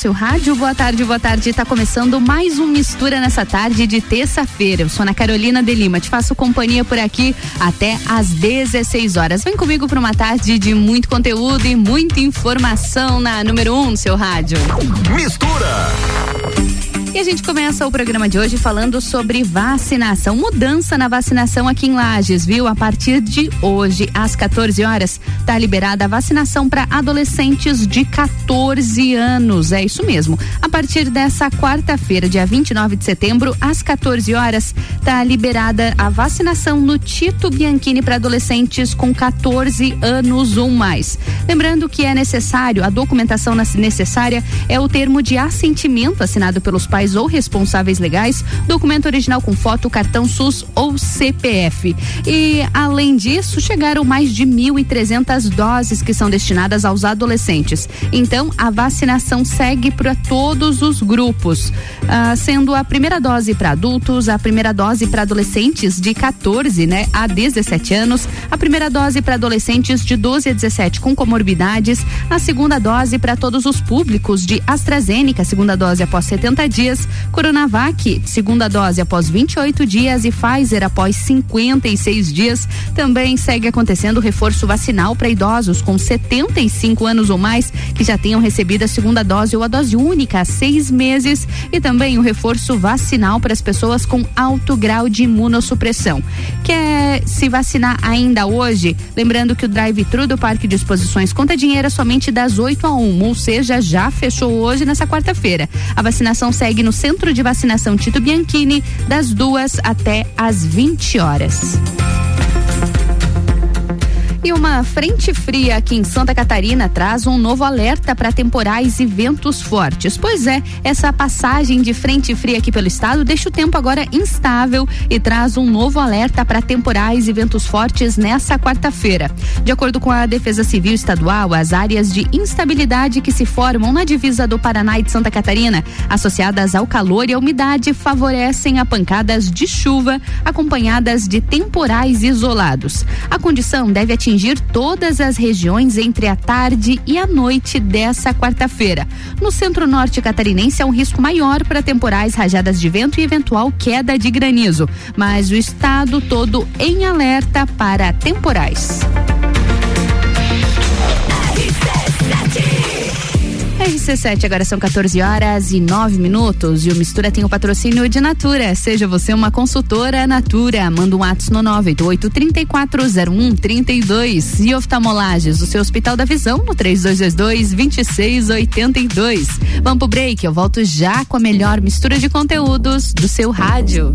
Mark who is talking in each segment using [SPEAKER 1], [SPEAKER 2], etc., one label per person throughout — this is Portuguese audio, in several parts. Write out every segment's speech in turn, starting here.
[SPEAKER 1] seu rádio. Boa tarde, boa tarde. Tá começando mais um Mistura nessa tarde de terça-feira. Eu sou Ana Carolina de Lima. Te faço companhia por aqui até às 16 horas. Vem comigo para uma tarde de muito conteúdo e muita informação na número 1 um no seu rádio.
[SPEAKER 2] Mistura.
[SPEAKER 1] E a gente começa o programa de hoje falando sobre vacinação. Mudança na vacinação aqui em Lages, viu? A partir de hoje, às 14 horas, está liberada a vacinação para adolescentes de 14 anos. É isso mesmo. A partir dessa quarta-feira, dia 29 de setembro, às 14 horas, está liberada a vacinação no Tito Bianchini para adolescentes com 14 anos ou mais. Lembrando que é necessário, a documentação necessária é o termo de assentimento assinado pelos pais ou responsáveis legais, documento original com foto, cartão SUS ou CPF. E, além disso, chegaram mais de 1.300 doses que são destinadas aos adolescentes. Então, a vacinação segue para todos os grupos, ah, sendo a primeira dose para adultos, a primeira dose para adolescentes de 14 né, a 17 anos, a primeira dose para adolescentes de 12 a 17 com comorbidades, a segunda dose para todos os públicos de AstraZeneca, segunda dose após 70 dias dias, Coronavac, segunda dose após 28 dias e Pfizer após 56 dias. Também segue acontecendo o reforço vacinal para idosos com 75 anos ou mais que já tenham recebido a segunda dose ou a dose única há seis meses e também o reforço vacinal para as pessoas com alto grau de imunossupressão. Quer se vacinar ainda hoje? Lembrando que o drive-thru do Parque de Exposições conta dinheiro somente das 8 a 1, ou seja, já fechou hoje nessa quarta-feira. A vacinação segue segue no Centro de Vacinação Tito Bianchini, das duas até às 20 horas. E uma frente fria aqui em Santa Catarina traz um novo alerta para temporais e ventos fortes. Pois é, essa passagem de frente fria aqui pelo estado deixa o tempo agora instável e traz um novo alerta para temporais e ventos fortes nessa quarta-feira. De acordo com a Defesa Civil Estadual, as áreas de instabilidade que se formam na divisa do Paraná e de Santa Catarina, associadas ao calor e à umidade, favorecem a pancadas de chuva acompanhadas de temporais isolados. A condição deve atingir atingir todas as regiões entre a tarde e a noite dessa quarta-feira. No centro-norte catarinense há um risco maior para temporais, rajadas de vento e eventual queda de granizo, mas o estado todo em alerta para temporais. RC7, agora são 14 horas e 9 minutos. E o Mistura tem o patrocínio de Natura. Seja você uma consultora Natura. Manda um ato no 988-340132. E oftalmolages, o seu Hospital da Visão, no 3222-2682. Vamos pro break. Eu volto já com a melhor mistura de conteúdos do seu rádio.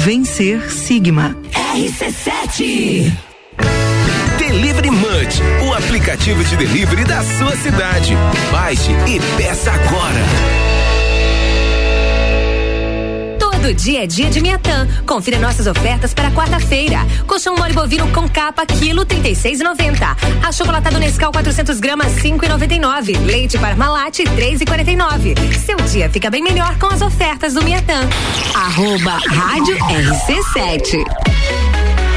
[SPEAKER 3] Vencer Sigma.
[SPEAKER 2] RC7 Delivery Munch, o aplicativo de delivery da sua cidade. Baixe e peça agora.
[SPEAKER 4] Todo dia é dia de Miatã. Confira nossas ofertas para quarta-feira. Colchão mole bovino com capa, quilo 36,90. Achocolatado Nescau 400 gramas, 5,99. Leite Parmalat, 3,49. Seu dia fica bem melhor com as ofertas do Miatã. Arroba Rádio RC7.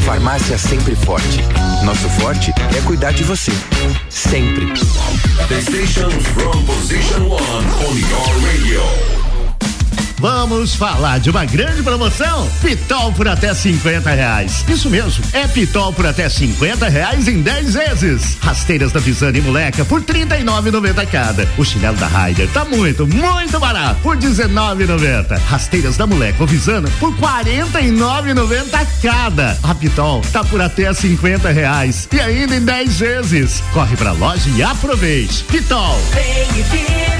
[SPEAKER 5] Farmácia Sempre Forte. Nosso forte é cuidar de você. Sempre.
[SPEAKER 2] The station from position one on your radio.
[SPEAKER 6] Vamos falar de uma grande promoção? Pitol por até 50 reais. Isso mesmo, é Pitol por até 50 reais em 10 vezes. Rasteiras da Visane e Moleca por 39,90 cada. O chinelo da Ryder tá muito, muito barato por 19,90. Rasteiras da Moleca ou Visana por 49,90 cada. A Pitol tá por até 50 reais e ainda em 10 vezes. Corre pra loja e aproveite. Pitol.
[SPEAKER 7] Vem e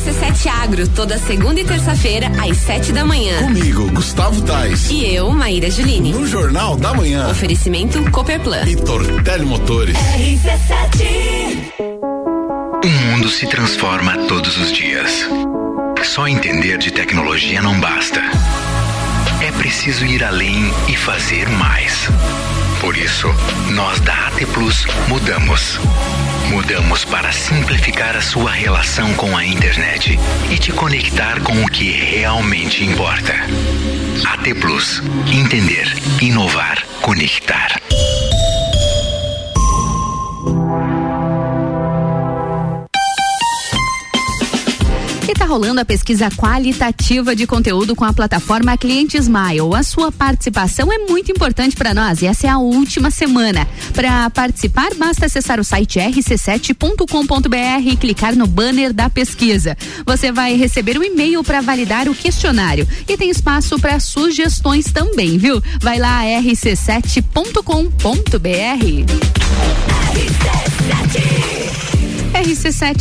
[SPEAKER 8] RC7 Agro, toda segunda e terça-feira, às sete da manhã.
[SPEAKER 2] Comigo, Gustavo Tais.
[SPEAKER 8] E eu, Maíra Juline.
[SPEAKER 2] No Jornal da Manhã.
[SPEAKER 8] Oferecimento Cooperplan.
[SPEAKER 2] E Tortelli Motores.
[SPEAKER 7] RC7.
[SPEAKER 9] O mundo se transforma todos os dias. Só entender de tecnologia não basta. É preciso ir além e fazer mais. Por isso, nós da AT Plus mudamos. Mudamos para simplificar a sua relação com a internet e te conectar com o que realmente importa. AT Plus. Entender, inovar, conectar.
[SPEAKER 1] Rolando a pesquisa qualitativa de conteúdo com a plataforma Cliente Smile. A sua participação é muito importante para nós e essa é a última semana. Para participar, basta acessar o site rc7.com.br e clicar no banner da pesquisa. Você vai receber um e-mail para validar o questionário e tem espaço para sugestões também, viu? Vai lá rc7.com.br. RC7,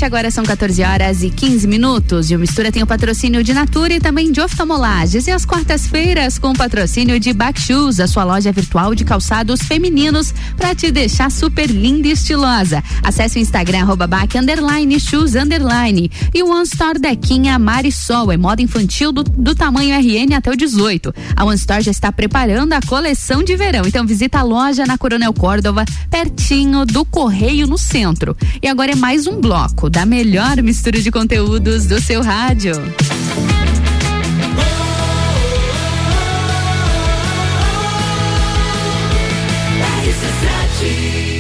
[SPEAKER 1] agora são 14 horas e 15 minutos. E o Mistura tem o patrocínio de Natura e também de oftalmolages. E as quartas-feiras com o patrocínio de Backshoes, a sua loja virtual de calçados femininos para te deixar super linda e estilosa. Acesse o Instagram, arroba back, underline, shoes, underline. E o One Store Dequinha Marisol, é moda infantil do, do tamanho RN até o 18. A One Store já está preparando a coleção de verão. Então visita a loja na Coronel Córdova, pertinho do Correio no centro. E agora é mais um bloco da melhor mistura de conteúdos do seu rádio.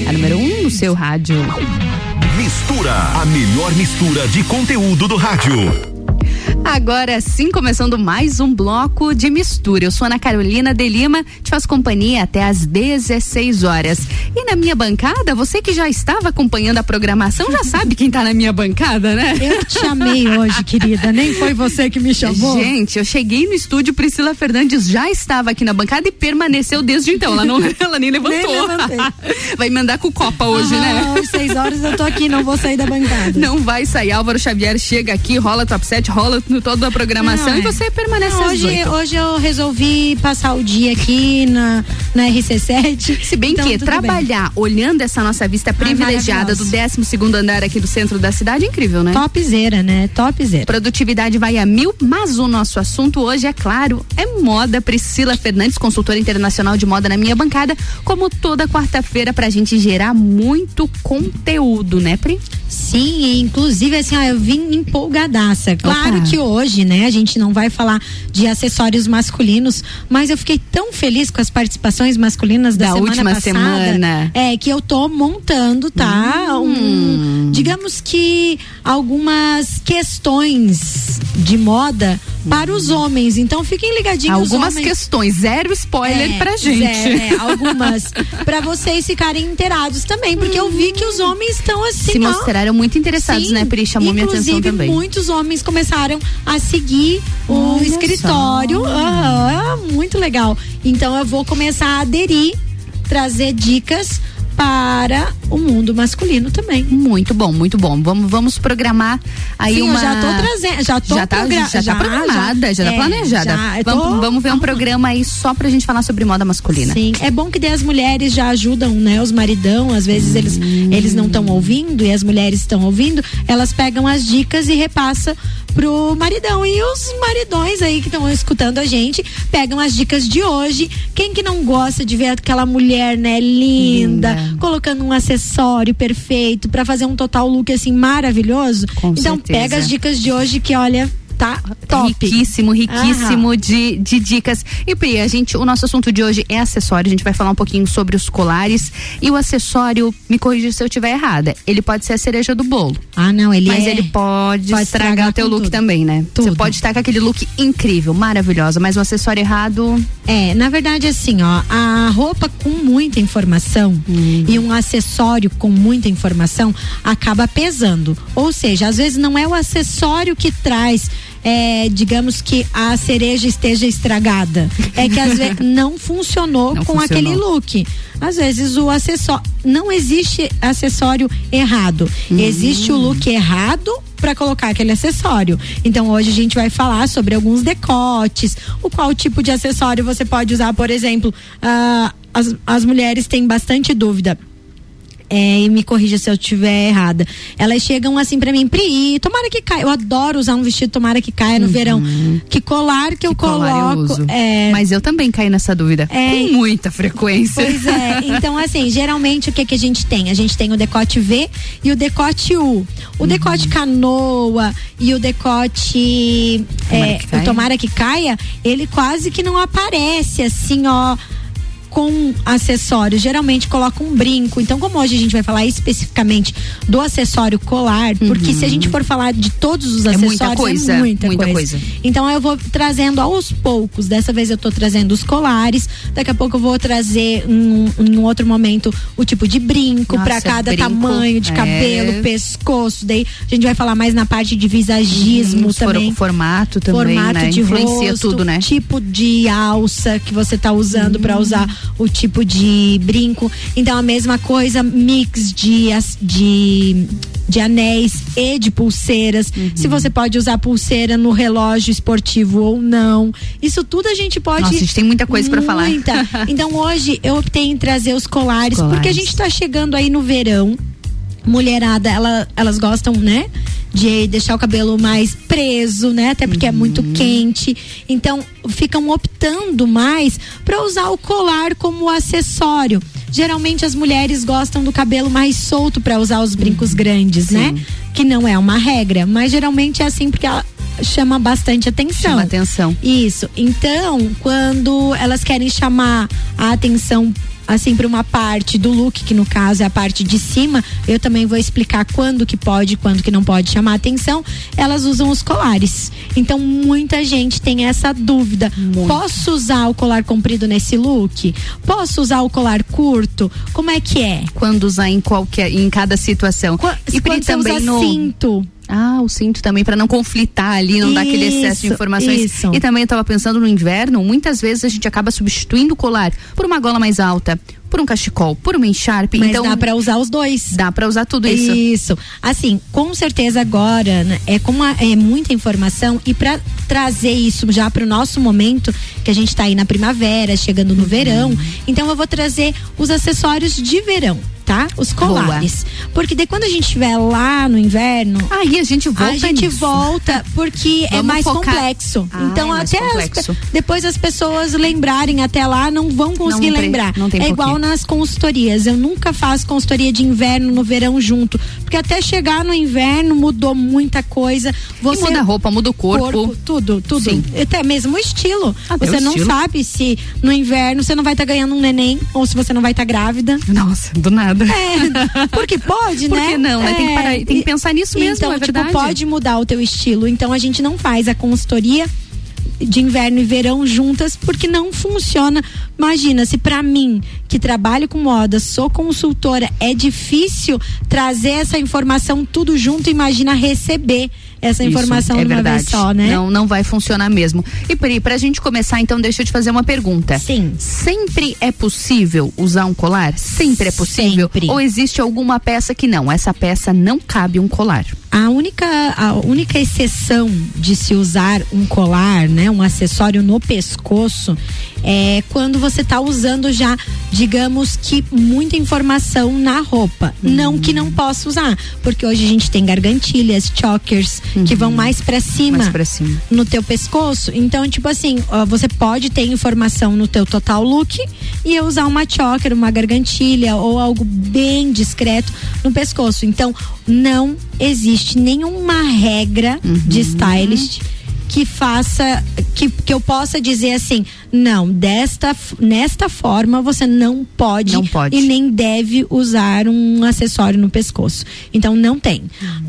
[SPEAKER 1] A número 1 um no seu rádio.
[SPEAKER 2] Mistura, a melhor mistura de conteúdo do rádio.
[SPEAKER 1] Agora sim, começando mais um bloco de mistura. Eu sou Ana Carolina de Lima, te faço companhia até às 16 horas. E na minha bancada, você que já estava acompanhando a programação já sabe quem está na minha bancada, né?
[SPEAKER 10] Eu te chamei hoje, querida. Nem foi você que me chamou.
[SPEAKER 1] Gente, eu cheguei no estúdio, Priscila Fernandes já estava aqui na bancada e permaneceu desde então. Ela, não, ela nem levantou.
[SPEAKER 10] Nem
[SPEAKER 1] vai mandar com Copa hoje,
[SPEAKER 10] ah,
[SPEAKER 1] né?
[SPEAKER 10] Às seis horas eu tô aqui, não vou sair da bancada.
[SPEAKER 1] Não vai sair. Álvaro Xavier chega aqui, rola top 7, rola no toda a programação
[SPEAKER 10] Não,
[SPEAKER 1] e
[SPEAKER 10] é.
[SPEAKER 1] você permanece
[SPEAKER 10] Não, hoje, hoje eu resolvi passar o dia aqui na, na RC7.
[SPEAKER 1] Se bem
[SPEAKER 10] Então,
[SPEAKER 1] que trabalhar olhando essa nossa vista privilegiada do
[SPEAKER 10] maravilhoso.
[SPEAKER 1] 12 segundo andar aqui do centro da cidade é incrível, né?
[SPEAKER 10] Topzera, né? Topzera.
[SPEAKER 1] Produtividade vai a mil, mas o nosso assunto hoje, é claro, é moda. Priscila Fernandes, consultora internacional de moda na minha bancada, como toda quarta-feira pra gente gerar muito conteúdo, né, Pri?
[SPEAKER 10] Sim, inclusive assim, ó, eu vim empolgadaça. Claro
[SPEAKER 1] Opa.
[SPEAKER 10] que hoje, né, a gente não vai falar de acessórios masculinos, mas eu fiquei tão feliz com as participações masculinas da,
[SPEAKER 1] Da
[SPEAKER 10] semana
[SPEAKER 1] última
[SPEAKER 10] passada,
[SPEAKER 1] semana.
[SPEAKER 10] É, que eu tô montando, tá? Um, digamos que algumas questões de moda para os homens. Então fiquem ligadinhos.
[SPEAKER 1] Algumas questões, zero spoiler
[SPEAKER 10] É,
[SPEAKER 1] pra gente.
[SPEAKER 10] É, é, algumas. pra vocês ficarem inteirados também, porque eu vi que os homens estão assim.
[SPEAKER 1] Se
[SPEAKER 10] ó.
[SPEAKER 1] mostraram muito interessados,
[SPEAKER 10] Sim,
[SPEAKER 1] né, Pri? Chamou minha atenção
[SPEAKER 10] inclusive,
[SPEAKER 1] também.
[SPEAKER 10] muitos homens começaram a seguir o
[SPEAKER 1] Olha
[SPEAKER 10] escritório.
[SPEAKER 1] só.
[SPEAKER 10] Aham, muito legal. Então eu vou começar a aderir, trazer dicas para o mundo masculino também.
[SPEAKER 1] Muito bom, muito bom. Vamos, vamos programar aí
[SPEAKER 10] Sim,
[SPEAKER 1] uma.
[SPEAKER 10] já tô trazendo, já tô
[SPEAKER 1] já tá,
[SPEAKER 10] progra-
[SPEAKER 1] já, tá programada, já, tá
[SPEAKER 10] é,
[SPEAKER 1] planejada.
[SPEAKER 10] já, eu
[SPEAKER 1] vamos,
[SPEAKER 10] tô
[SPEAKER 1] vamos ver um programa aí só pra gente falar sobre moda masculina.
[SPEAKER 10] Sim, é bom que daí as mulheres já ajudam, né? Os maridão, às vezes eles,
[SPEAKER 1] Hum.
[SPEAKER 10] eles não estão ouvindo e as mulheres estão ouvindo, elas pegam as dicas e repassam pro maridão. E os maridões aí que estão escutando a gente pegam as dicas de hoje. Quem que não gosta de ver aquela mulher, né, linda, colocando um acessório perfeito pra fazer um total look assim maravilhoso?
[SPEAKER 1] Com
[SPEAKER 10] então
[SPEAKER 1] certeza.
[SPEAKER 10] pega as dicas de hoje que olha, tá top.
[SPEAKER 1] Riquíssimo, riquíssimo
[SPEAKER 10] Aham.
[SPEAKER 1] de, de dicas. E Pri, a gente, o nosso assunto de hoje é acessório. A gente vai falar um pouquinho sobre os colares. E o acessório, me corrija se eu estiver errada, ele pode ser a cereja do bolo.
[SPEAKER 10] Ah, não, ele
[SPEAKER 1] mas
[SPEAKER 10] é-
[SPEAKER 1] ele pode,
[SPEAKER 10] pode
[SPEAKER 1] estragar teu look
[SPEAKER 10] tudo.
[SPEAKER 1] também, né? Você pode estar com aquele look incrível, maravilhosa, mas o acessório errado.
[SPEAKER 10] É, na verdade, assim, ó, a roupa com muita informação e um acessório com muita informação acaba pesando. Ou seja, às vezes não é o acessório que traz. É, digamos que a cereja esteja estragada. É que às vezes não funcionou
[SPEAKER 1] Não
[SPEAKER 10] com
[SPEAKER 1] funcionou.
[SPEAKER 10] aquele look. Às vezes o acessório. Não existe acessório errado. Existe o look errado para colocar aquele acessório. Então hoje a gente vai falar sobre alguns decotes, o qual tipo de acessório você pode usar, por exemplo, ah, as, as mulheres têm bastante dúvida. É, e me corrija se eu estiver errada. Elas chegam assim pra mim, Pri, tomara que caia. Eu adoro usar um vestido tomara que caia no verão. Que colar que, eu
[SPEAKER 1] Colar eu
[SPEAKER 10] coloco.
[SPEAKER 1] uso.
[SPEAKER 10] é,
[SPEAKER 1] Mas eu também caí nessa dúvida.
[SPEAKER 10] É.
[SPEAKER 1] Com muita frequência.
[SPEAKER 10] Pois é, então assim, geralmente o que que a gente tem? A gente tem o decote V e o decote U. O decote canoa e o decote
[SPEAKER 1] Tomara
[SPEAKER 10] é,
[SPEAKER 1] que
[SPEAKER 10] o tomara que caia, ele quase que não aparece assim, ó com acessório, geralmente coloca um brinco. Então, como hoje a gente vai falar especificamente do acessório colar, porque se a gente for falar de todos os
[SPEAKER 1] É
[SPEAKER 10] acessórios,
[SPEAKER 1] muita coisa,
[SPEAKER 10] é muita,
[SPEAKER 1] muita
[SPEAKER 10] coisa.
[SPEAKER 1] coisa.
[SPEAKER 10] Então eu vou trazendo aos poucos. Dessa vez eu tô trazendo os colares. Daqui a pouco eu vou trazer em um outro momento o tipo de brinco para cada
[SPEAKER 1] brinco,
[SPEAKER 10] tamanho de
[SPEAKER 1] é.
[SPEAKER 10] cabelo, pescoço. Daí a gente vai falar mais na parte de visagismo
[SPEAKER 1] Uhum,
[SPEAKER 10] também.
[SPEAKER 1] formato também,
[SPEAKER 10] formato
[SPEAKER 1] né?
[SPEAKER 10] de
[SPEAKER 1] Influencia
[SPEAKER 10] rosto,
[SPEAKER 1] tudo, né?
[SPEAKER 10] tipo de alça que você tá usando
[SPEAKER 1] Hum.
[SPEAKER 10] pra usar o tipo de brinco. Então a mesma coisa, mix de de de anéis e de pulseiras.
[SPEAKER 1] Uhum.
[SPEAKER 10] Se você pode usar pulseira no relógio esportivo ou não. Isso tudo a gente pode
[SPEAKER 1] Nossa, a gente tem muita coisa pra falar.
[SPEAKER 10] Então hoje eu optei em trazer os colares,
[SPEAKER 1] Colares.
[SPEAKER 10] porque a gente tá chegando aí no verão. Mulherada, ela, elas gostam, né? De deixar o cabelo mais preso, né? Até porque é muito
[SPEAKER 1] Uhum.
[SPEAKER 10] quente. Então, ficam optando mais para usar o colar como acessório. Geralmente as mulheres gostam do cabelo mais solto para usar os
[SPEAKER 1] Uhum.
[SPEAKER 10] brincos grandes, né? Que não é uma regra, mas geralmente é assim porque ela chama bastante atenção.
[SPEAKER 1] Chama atenção.
[SPEAKER 10] Isso. Então, quando elas querem chamar a atenção assim para uma parte do look, que no caso é a parte de cima, eu também vou explicar quando que pode, quando que não pode chamar atenção. Elas usam os colares. Então, muita gente tem essa dúvida. Posso usar o colar comprido nesse look? Posso usar o colar curto? Como é que é?
[SPEAKER 1] Quando usar em qualquer, em cada situação. e Pri,
[SPEAKER 10] Quando
[SPEAKER 1] também no
[SPEAKER 10] cinto.
[SPEAKER 1] Ah, o cinto também, para não conflitar ali, não dar aquele excesso de
[SPEAKER 10] Isso,
[SPEAKER 1] informações.
[SPEAKER 10] isso.
[SPEAKER 1] E também eu tava pensando no inverno, muitas vezes a gente acaba substituindo o colar por uma gola mais alta, por um cachecol, por uma encharpe.
[SPEAKER 10] Mas
[SPEAKER 1] então
[SPEAKER 10] dá pra usar os dois.
[SPEAKER 1] Dá pra usar tudo isso.
[SPEAKER 10] Isso. Assim, com certeza agora, né, é como a- é muita informação e para trazer isso já para o nosso momento, que a gente tá aí na primavera, chegando
[SPEAKER 1] Uhum.
[SPEAKER 10] no verão, então eu vou trazer os acessórios de verão. Tá? Os colares. Porque daí quando a gente estiver lá no inverno.
[SPEAKER 1] Aí a gente volta
[SPEAKER 10] A gente
[SPEAKER 1] nisso.
[SPEAKER 10] volta porque é mais
[SPEAKER 1] focar-
[SPEAKER 10] complexo.
[SPEAKER 1] Ah,
[SPEAKER 10] então,
[SPEAKER 1] é
[SPEAKER 10] até as
[SPEAKER 1] complexo.
[SPEAKER 10] pe- depois as pessoas lembrarem até lá, não vão conseguir
[SPEAKER 1] tem-
[SPEAKER 10] lembrar.
[SPEAKER 1] não tem
[SPEAKER 10] é
[SPEAKER 1] porquê.
[SPEAKER 10] igual nas consultorias. Eu nunca faço consultoria de inverno no verão junto. Porque até chegar no inverno mudou muita coisa. Você
[SPEAKER 1] muda a roupa, muda o corpo.
[SPEAKER 10] tudo, tudo.
[SPEAKER 1] Sim.
[SPEAKER 10] Até mesmo o estilo.
[SPEAKER 1] Até
[SPEAKER 10] você
[SPEAKER 1] o
[SPEAKER 10] não
[SPEAKER 1] estilo.
[SPEAKER 10] sabe se no inverno você não vai estar ganhando um neném ou se você não vai estar grávida.
[SPEAKER 1] Nossa, do nada.
[SPEAKER 10] É, porque pode, né?
[SPEAKER 1] que não, né? Tem que parar- tem que pensar nisso mesmo,
[SPEAKER 10] então,
[SPEAKER 1] é
[SPEAKER 10] tipo,
[SPEAKER 1] verdade.
[SPEAKER 10] pode mudar o teu estilo. Então a gente não faz a consultoria de inverno e verão juntas porque não funciona. Imagina, se pra mim, que trabalho com moda, sou consultora, é difícil trazer essa informação tudo junto, imagina receber essa
[SPEAKER 1] Isso,
[SPEAKER 10] informação
[SPEAKER 1] é
[SPEAKER 10] de uma
[SPEAKER 1] verdade.
[SPEAKER 10] vez só, né?
[SPEAKER 1] Não, não vai funcionar mesmo. E Pri, pra gente começar, então, deixa eu te fazer uma pergunta.
[SPEAKER 10] Sim.
[SPEAKER 1] Sempre é possível usar um colar? Sempre é possível?
[SPEAKER 10] Sempre.
[SPEAKER 1] Ou existe alguma peça que não? Essa peça não cabe um colar.
[SPEAKER 10] A única, a única exceção de se usar um colar, né, um acessório no pescoço, é quando você está usando já, digamos que muita informação na roupa. Não que não possa usar, porque hoje a gente tem gargantilhas, chokers que vão mais para cima,
[SPEAKER 1] Mais pra cima.
[SPEAKER 10] no teu pescoço. Então, tipo assim, ó, você pode ter informação no teu total look e eu usar uma choker, uma gargantilha ou algo bem discreto no pescoço. Então, não existe nenhuma regra de stylist que faça que, que eu possa dizer assim, não, desta nesta forma você não pode,
[SPEAKER 1] Não pode.
[SPEAKER 10] e nem deve usar um acessório no pescoço. Então não tem.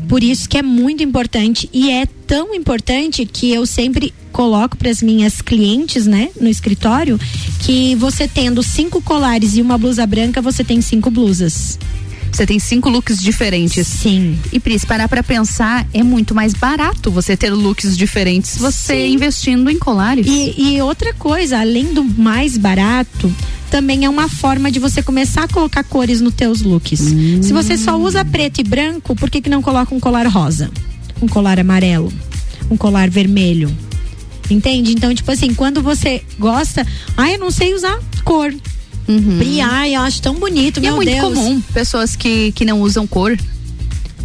[SPEAKER 10] Por isso que é muito importante e é tão importante que eu sempre coloco para as minhas clientes, né, no escritório, que você tendo cinco colares e uma blusa branca, você tem cinco blusas.
[SPEAKER 1] Você tem cinco looks diferentes.
[SPEAKER 10] Sim.
[SPEAKER 1] E Pri, se parar pra pensar, é muito mais barato você ter looks diferentes, você
[SPEAKER 10] Sim.
[SPEAKER 1] investindo em colares.
[SPEAKER 10] E, e outra coisa, além do mais barato, também é uma forma de você começar a colocar cores nos teus looks. Se você só usa preto e branco, por que, que não coloca um colar rosa? Um colar amarelo? Um colar vermelho? Entende? Então, tipo assim, quando você gosta, ah, eu não sei usar cor. Pri, ai, eu acho tão bonito,
[SPEAKER 1] Uhum. E é
[SPEAKER 10] meu
[SPEAKER 1] muito
[SPEAKER 10] Deus.
[SPEAKER 1] comum pessoas que, que não usam cor,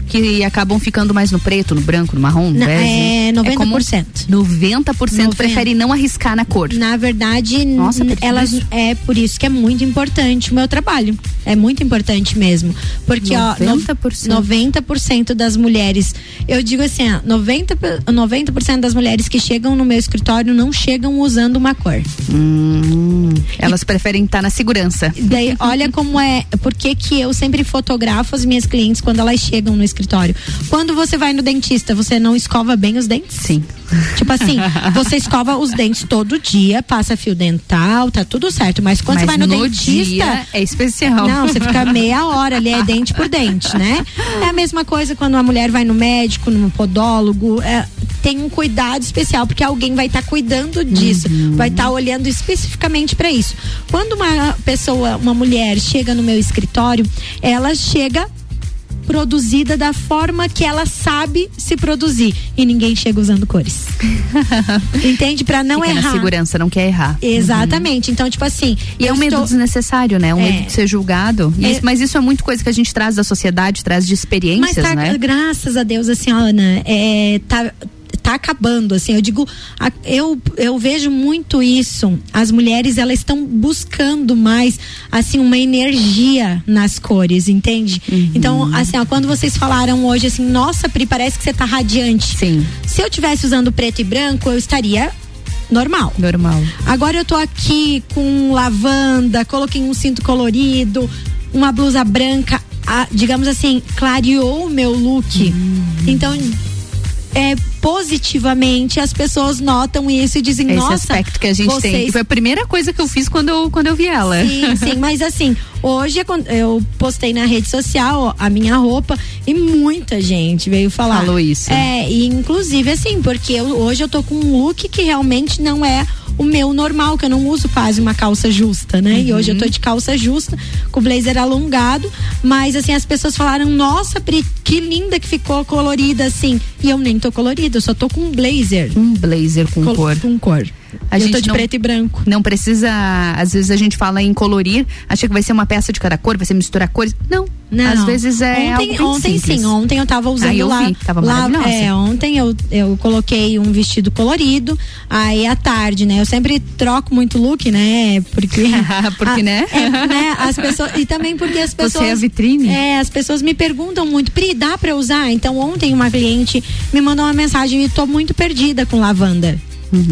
[SPEAKER 1] que acabam ficando mais no preto, no branco, no marrom, no
[SPEAKER 10] Na-
[SPEAKER 1] bege.
[SPEAKER 10] é, 90%.
[SPEAKER 1] comum. 90% prefere não arriscar na cor.
[SPEAKER 10] Na verdade,
[SPEAKER 1] Nossa,
[SPEAKER 10] elas
[SPEAKER 1] isso.
[SPEAKER 10] é por isso que é muito importante o meu trabalho. É muito importante mesmo. Porque, ó, no-
[SPEAKER 1] 90%.
[SPEAKER 10] 90% das mulheres, eu digo assim, ó, 90, pe- 90% das mulheres que chegam no meu escritório não chegam usando uma cor.
[SPEAKER 1] Hum, elas preferem estar na segurança.
[SPEAKER 10] Daí, olha como é, por que que eu sempre fotografo as minhas clientes quando elas chegam no escritório. Quando você vai no dentista, você não escova bem os dentes?
[SPEAKER 1] Sim.
[SPEAKER 10] Tipo assim, você escova os dentes todo dia, passa fio dental, tá tudo certo. Mas quando você
[SPEAKER 1] Mas
[SPEAKER 10] vai no,
[SPEAKER 1] no
[SPEAKER 10] dentista.
[SPEAKER 1] é especial.
[SPEAKER 10] Não, você fica meia hora ali, é dente por dente, né? É a mesma coisa quando a mulher vai no médico, no podólogo. é, tem um cuidado especial, porque alguém vai estar cuidando disso, vai estar olhando especificamente para isso. Quando uma pessoa, uma mulher chega no meu escritório, ela chega produzida da forma que ela sabe se produzir e ninguém chega usando cores. Entende? Para não
[SPEAKER 1] Fica
[SPEAKER 10] errar.
[SPEAKER 1] na segurança, não quer errar.
[SPEAKER 10] Exatamente. Então, tipo assim,
[SPEAKER 1] E é um medo
[SPEAKER 10] estou-
[SPEAKER 1] desnecessário, né? Um
[SPEAKER 10] É.
[SPEAKER 1] medo de ser julgado.
[SPEAKER 10] É.
[SPEAKER 1] isso- mas isso é muito coisa que a gente traz da sociedade, traz de
[SPEAKER 10] Mas
[SPEAKER 1] experiências,
[SPEAKER 10] tá,
[SPEAKER 1] né?
[SPEAKER 10] graças a Deus, assim, Ana, é, tá, tá acabando, assim, eu digo, eu, eu vejo muito isso, as mulheres, elas estão buscando mais, assim, uma energia nas cores, entende?
[SPEAKER 1] Uhum.
[SPEAKER 10] Então, assim, ó, quando vocês falaram hoje, assim, nossa, Pri, parece que você tá radiante.
[SPEAKER 1] Sim.
[SPEAKER 10] Se eu tivesse usando preto e branco, eu estaria normal.
[SPEAKER 1] Normal.
[SPEAKER 10] Agora eu tô aqui com lavanda, coloquei um cinto colorido, uma blusa branca, a- digamos assim, clareou o meu look. Então, é, positivamente as pessoas notam isso e dizem,
[SPEAKER 1] Esse
[SPEAKER 10] nossa.
[SPEAKER 1] aspecto que a gente tem.
[SPEAKER 10] vocês
[SPEAKER 1] Que foi a primeira coisa que eu fiz quando eu, quando eu vi ela.
[SPEAKER 10] Sim, sim, mas assim, hoje eu postei na rede social a minha roupa e muita gente veio falar.
[SPEAKER 1] Falou isso.
[SPEAKER 10] É, e inclusive assim, porque eu, hoje eu tô com um look que realmente não é o meu normal, que eu não uso quase uma calça justa, né? E hoje eu tô de calça justa, com blazer alongado, mas assim, as pessoas falaram, nossa, Pri, que linda que ficou colorida assim. E eu nem tô colorida, eu só tô com um blazer.
[SPEAKER 1] Um blazer com
[SPEAKER 10] Col-
[SPEAKER 1] cor.
[SPEAKER 10] Com cor.
[SPEAKER 1] A
[SPEAKER 10] eu
[SPEAKER 1] gente
[SPEAKER 10] tô de
[SPEAKER 1] não-
[SPEAKER 10] preto e branco.
[SPEAKER 1] Não precisa, às vezes a gente fala em colorir, acha que vai ser uma peça de cada cor, vai ser misturar cores. Não.
[SPEAKER 10] Não.
[SPEAKER 1] Às vezes é
[SPEAKER 10] ontem, ontem
[SPEAKER 1] simples.
[SPEAKER 10] sim, ontem eu tava usando
[SPEAKER 1] Ah, eu
[SPEAKER 10] lá.
[SPEAKER 1] vi, tava
[SPEAKER 10] lá é, ontem eu, eu coloquei um vestido colorido, aí à tarde, né? Eu sempre troco muito look, né? Porque
[SPEAKER 1] Porque,
[SPEAKER 10] a-
[SPEAKER 1] né?
[SPEAKER 10] é, né? As pessoas e também porque as
[SPEAKER 1] Você
[SPEAKER 10] pessoas
[SPEAKER 1] é a vitrine.
[SPEAKER 10] É, as pessoas me perguntam muito, Pri, dá pra usar? Então ontem uma cliente me mandou uma mensagem e tô muito perdida com lavanda.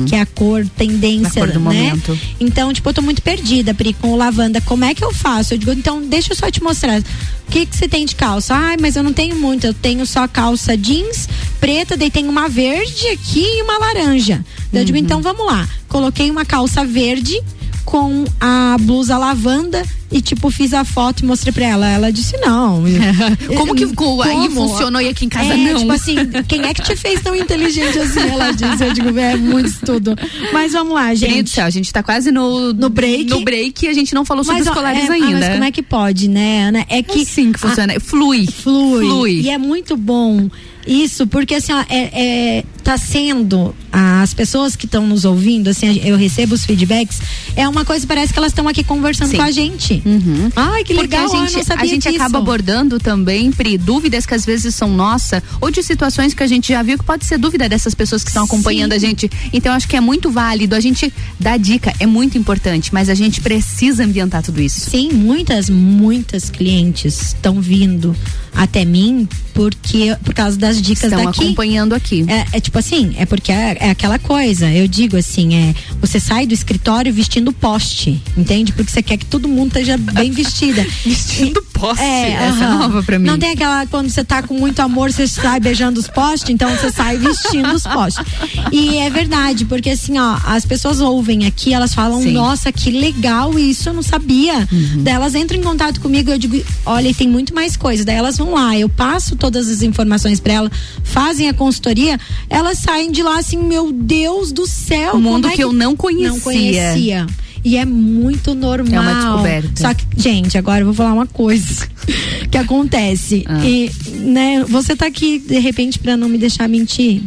[SPEAKER 10] Que é a cor, tendência,
[SPEAKER 1] A cor do
[SPEAKER 10] né?
[SPEAKER 1] momento.
[SPEAKER 10] Então, tipo, eu tô muito perdida, Pri, com o lavanda. Como é que eu faço? Eu digo, então, deixa eu só te mostrar. O que que você tem de calça? Ai, mas eu não tenho muito. Eu tenho só calça jeans preta, daí tem uma verde aqui e uma laranja. Daí Eu digo, então vamos lá. Coloquei uma calça verde com a blusa lavanda e tipo fiz a foto e mostrei pra ela. Ela disse não.
[SPEAKER 1] Como que ficou? Aí funcionou e aqui em casa
[SPEAKER 10] é,
[SPEAKER 1] não.
[SPEAKER 10] Tipo assim, quem é que te fez tão inteligente assim? Ela disse. Eu digo, é muito estudo. Mas vamos lá,
[SPEAKER 1] Gente,
[SPEAKER 10] gente.
[SPEAKER 1] a gente tá quase no,
[SPEAKER 10] No break.
[SPEAKER 1] No break e a gente não falou sobre
[SPEAKER 10] Mas,
[SPEAKER 1] os
[SPEAKER 10] ó,
[SPEAKER 1] colares
[SPEAKER 10] é, ah,
[SPEAKER 1] ainda.
[SPEAKER 10] mas como é que pode, né, Ana? É que.
[SPEAKER 1] Assim que funciona. Flui.
[SPEAKER 10] Flui.
[SPEAKER 1] Flui.
[SPEAKER 10] E é muito bom isso, porque assim, ó, é, é, tá sendo as pessoas que estão nos ouvindo, assim, eu recebo os feedbacks, é uma coisa, parece que elas estão aqui conversando
[SPEAKER 1] Sim.
[SPEAKER 10] com a gente.
[SPEAKER 1] Uhum.
[SPEAKER 10] Ai, que
[SPEAKER 1] Porque
[SPEAKER 10] legal,
[SPEAKER 1] a gente, a gente
[SPEAKER 10] disso.
[SPEAKER 1] acaba abordando também, Pri, dúvidas que às vezes são nossa, ou de situações que a gente já viu que pode ser dúvida dessas pessoas que estão acompanhando
[SPEAKER 10] Sim.
[SPEAKER 1] a gente. Então acho que é muito válido. A gente dá dica, é muito importante, mas a gente precisa ambientar tudo isso.
[SPEAKER 10] Sim, muitas, muitas clientes estão vindo até mim porque por causa das dicas
[SPEAKER 1] Estão
[SPEAKER 10] daqui.
[SPEAKER 1] acompanhando aqui.
[SPEAKER 10] É, é tipo assim, é porque é, é aquela coisa, eu digo assim, é você sai do escritório vestindo poste, entende? Porque você quer que todo mundo esteja bem vestida.
[SPEAKER 1] Vestindo poste,
[SPEAKER 10] É,
[SPEAKER 1] essa é nova pra mim.
[SPEAKER 10] Não tem aquela quando você tá com muito amor, você sai beijando os postes, então você sai vestindo os postes. E é verdade, porque assim, ó, as pessoas ouvem aqui, elas falam,
[SPEAKER 1] Sim.
[SPEAKER 10] nossa, que legal isso, eu não sabia.
[SPEAKER 1] Uhum.
[SPEAKER 10] Daí elas entram em contato comigo, eu digo, olha, e tem muito mais coisa. Daí elas vão lá, eu passo todas as informações pra elas, fazem a consultoria, elas saem de lá assim, meu Deus do céu.
[SPEAKER 1] Um mundo
[SPEAKER 10] é
[SPEAKER 1] que eu não conhecia.
[SPEAKER 10] Não conhecia. E é muito normal.
[SPEAKER 1] É uma descoberta.
[SPEAKER 10] Só que, gente, agora eu vou falar uma coisa que acontece.
[SPEAKER 1] Ah.
[SPEAKER 10] E, né, você tá aqui, de repente, pra não me deixar mentir.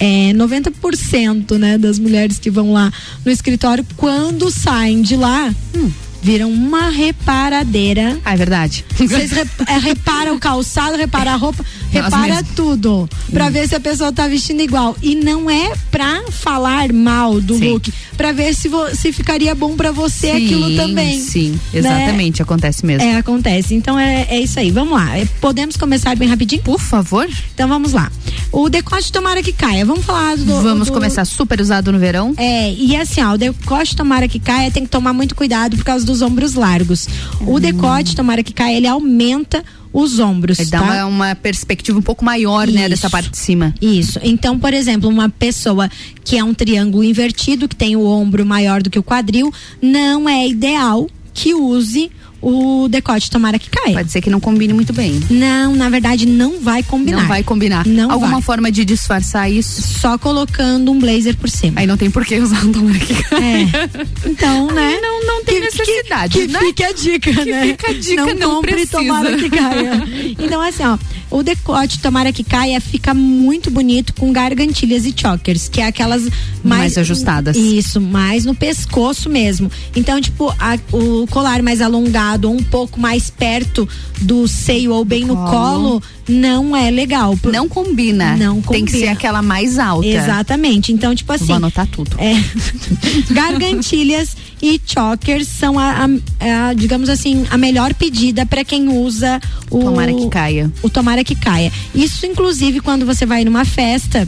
[SPEAKER 10] É, 90% né, das mulheres que vão lá no escritório, quando saem de lá,
[SPEAKER 1] Hum.
[SPEAKER 10] Viram uma reparadeira.
[SPEAKER 1] Ah, é verdade.
[SPEAKER 10] Vocês re- é, reparam o calçado, repara a roupa, repara tudo. Pra ver se a pessoa tá vestindo igual. E não é pra falar mal do
[SPEAKER 1] Sim.
[SPEAKER 10] look, pra ver se, se ficaria bom pra você aquilo também.
[SPEAKER 1] Sim,
[SPEAKER 10] né?
[SPEAKER 1] exatamente, acontece mesmo.
[SPEAKER 10] É, acontece. Então é, é isso aí. Vamos lá. É, Podemos começar bem rapidinho?
[SPEAKER 1] Por favor.
[SPEAKER 10] Então vamos lá. O decote tomara que caia. Vamos falar do.
[SPEAKER 1] Vamos
[SPEAKER 10] do-
[SPEAKER 1] começar super usado no verão.
[SPEAKER 10] É, e assim, ó, o decote tomara que caia tem que tomar muito cuidado por causa dos ombros largos.
[SPEAKER 1] Hum.
[SPEAKER 10] O decote tomara que caia, ele aumenta os ombros.
[SPEAKER 1] Ele dá
[SPEAKER 10] tá?
[SPEAKER 1] uma, uma perspectiva um pouco maior, né,
[SPEAKER 10] Isso.
[SPEAKER 1] dessa parte de cima.
[SPEAKER 10] Isso. Então, por exemplo, uma pessoa que é um triângulo invertido, que tem o ombro maior do que o quadril, não é ideal que use o decote tomara que caia.
[SPEAKER 1] Pode ser que não combine muito bem.
[SPEAKER 10] Não, na verdade, não vai combinar.
[SPEAKER 1] Não vai combinar.
[SPEAKER 10] Não
[SPEAKER 1] Alguma
[SPEAKER 10] vai.
[SPEAKER 1] forma de disfarçar isso?
[SPEAKER 10] Só colocando um blazer por cima.
[SPEAKER 1] Aí não tem por que usar um tomara que caia.
[SPEAKER 10] É. Então, né?
[SPEAKER 1] Não, não tem necessidade,
[SPEAKER 10] Que,
[SPEAKER 1] né?
[SPEAKER 10] fique a dica,
[SPEAKER 1] Que
[SPEAKER 10] né?
[SPEAKER 1] fica a dica, não
[SPEAKER 10] compre
[SPEAKER 1] precisa.
[SPEAKER 10] tomara que caia. Então, assim, ó, o decote tomara que caia fica muito bonito com gargantilhas e chokers, que é aquelas mais,
[SPEAKER 1] Mais ajustadas.
[SPEAKER 10] Isso, mais no pescoço mesmo. Então, tipo, a- o colar mais alongado, um pouco mais perto do seio ou bem no
[SPEAKER 1] colo.
[SPEAKER 10] colo, não é legal. Por-
[SPEAKER 1] Não combina.
[SPEAKER 10] Não
[SPEAKER 1] Tem que ser
[SPEAKER 10] combina.
[SPEAKER 1] aquela mais alta.
[SPEAKER 10] Exatamente. Então, tipo assim.
[SPEAKER 1] Vou anotar tudo.
[SPEAKER 10] É, gargantilhas e chokers são a, a- a, digamos assim, a melhor pedida para quem usa o
[SPEAKER 1] Tomara que caia.
[SPEAKER 10] O tomara que caia. Isso inclusive quando você vai numa festa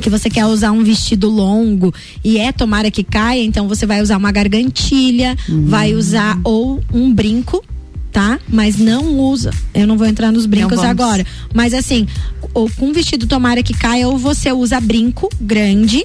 [SPEAKER 10] que você quer usar um vestido longo e é tomara que caia, então você vai usar uma gargantilha,
[SPEAKER 1] Uhum.
[SPEAKER 10] vai usar ou um brinco tá? Mas não usa. Eu não vou entrar nos brincos agora. Mas assim, ou com vestido tomara que caia, ou você usa brinco grande.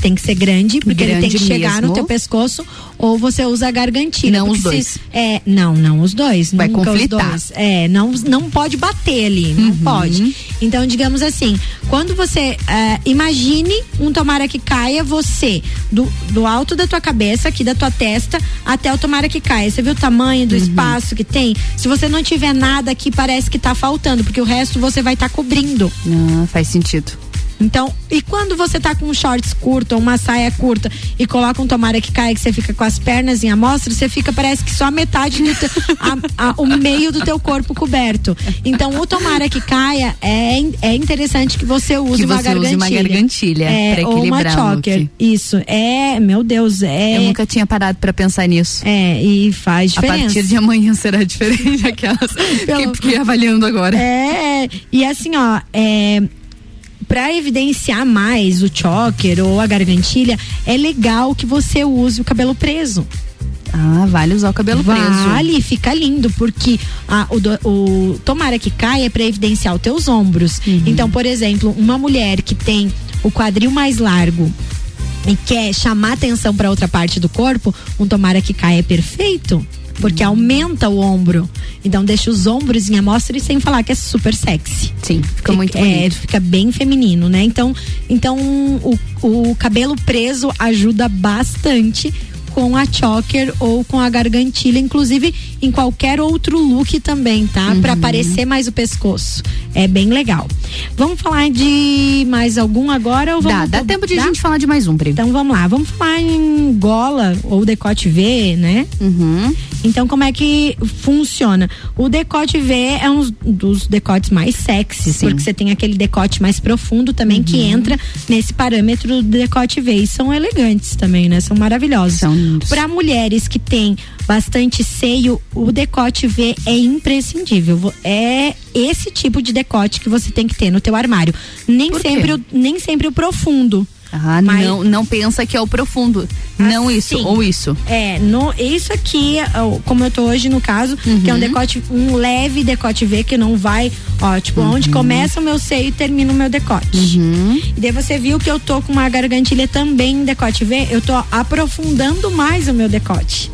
[SPEAKER 10] Tem que ser grande, porque ele tem
[SPEAKER 1] Grande
[SPEAKER 10] que chegar
[SPEAKER 1] mesmo.
[SPEAKER 10] no teu pescoço, ou você usa a gargantilha.
[SPEAKER 1] Não os dois.
[SPEAKER 10] se- é, não, não os dois.
[SPEAKER 1] Vai conflitar.
[SPEAKER 10] Dois. É, não, não pode bater ali, não
[SPEAKER 1] Uhum.
[SPEAKER 10] pode. Então, digamos assim, quando você é, imagine um tomara que caia, você do, do alto da tua cabeça, aqui da tua testa, até o tomara que caia. Você viu o tamanho
[SPEAKER 1] Uhum.
[SPEAKER 10] do espaço que tem? Se você não tiver nada aqui, parece que tá faltando, porque o resto você vai estar cobrindo.
[SPEAKER 1] Ah, faz sentido.
[SPEAKER 10] Então, e quando você tá com um shorts curto ou uma saia curta e coloca um tomara que caia que você fica com as pernas em amostra, você fica parece que só a metade do teu, a- a- o meio do teu corpo coberto. Então, o tomara que caia é, é interessante que você use
[SPEAKER 1] Que
[SPEAKER 10] uma
[SPEAKER 1] você use
[SPEAKER 10] gargantilha.
[SPEAKER 1] uma gargantilha
[SPEAKER 10] é,
[SPEAKER 1] pra
[SPEAKER 10] ou uma choker. Isso. É, meu Deus, é
[SPEAKER 1] Eu nunca tinha parado pra pensar nisso.
[SPEAKER 10] É, e faz
[SPEAKER 1] A
[SPEAKER 10] diferença.
[SPEAKER 1] partir de amanhã será diferente aquelas
[SPEAKER 10] Pelo-
[SPEAKER 1] que, que avaliando agora.
[SPEAKER 10] É, e assim, ó, é, pra evidenciar mais o choker ou a gargantilha, é legal que você use o cabelo preso.
[SPEAKER 1] Ah, vale usar o cabelo preso.
[SPEAKER 10] Vale, fica lindo, porque a, o, o tomara que caia é pra evidenciar os teus ombros.
[SPEAKER 1] Uhum.
[SPEAKER 10] Então, por exemplo, uma mulher que tem o quadril mais largo e quer chamar atenção pra outra parte do corpo, um tomara que caia é perfeito. Porque aumenta o ombro. Então deixa os ombros em amostra e sem falar que é super sexy.
[SPEAKER 1] Sim, fica muito
[SPEAKER 10] é,
[SPEAKER 1] bonito.
[SPEAKER 10] Fica bem feminino, né? Então, então o, o cabelo preso ajuda bastante com a choker ou com a gargantilha, inclusive em qualquer outro look também, tá?
[SPEAKER 1] Uhum.
[SPEAKER 10] Pra aparecer mais o pescoço. É bem legal. Vamos falar de mais algum agora ou
[SPEAKER 1] Dá,
[SPEAKER 10] vamos
[SPEAKER 1] dá tempo de
[SPEAKER 10] dá?
[SPEAKER 1] a gente falar de mais um, Pri.
[SPEAKER 10] Então vamos lá, vamos falar em gola ou decote V, né?
[SPEAKER 1] Uhum.
[SPEAKER 10] Então como é que funciona? O decote V é um dos decotes mais sexys,
[SPEAKER 1] Sim.
[SPEAKER 10] porque você tem aquele decote mais profundo também que
[SPEAKER 1] Uhum.
[SPEAKER 10] entra nesse parâmetro do decote V. E são elegantes também, né? São maravilhosos.
[SPEAKER 1] São.
[SPEAKER 10] Para mulheres que têm bastante seio, o decote V é imprescindível. É esse tipo de decote que você tem que ter no teu armário. Nem sempre o, nem sempre o profundo.
[SPEAKER 1] Ah,
[SPEAKER 10] Mas-
[SPEAKER 1] não, não pensa que é o profundo. não isso,
[SPEAKER 10] Assim,
[SPEAKER 1] ou isso.
[SPEAKER 10] É, no, isso aqui, ó, como eu tô hoje no caso, que é um decote, um leve decote V que não vai, ó, tipo, onde começa o meu seio e termina o meu decote. E daí você viu que eu tô com uma gargantilha também em decote V, eu tô aprofundando mais o meu decote.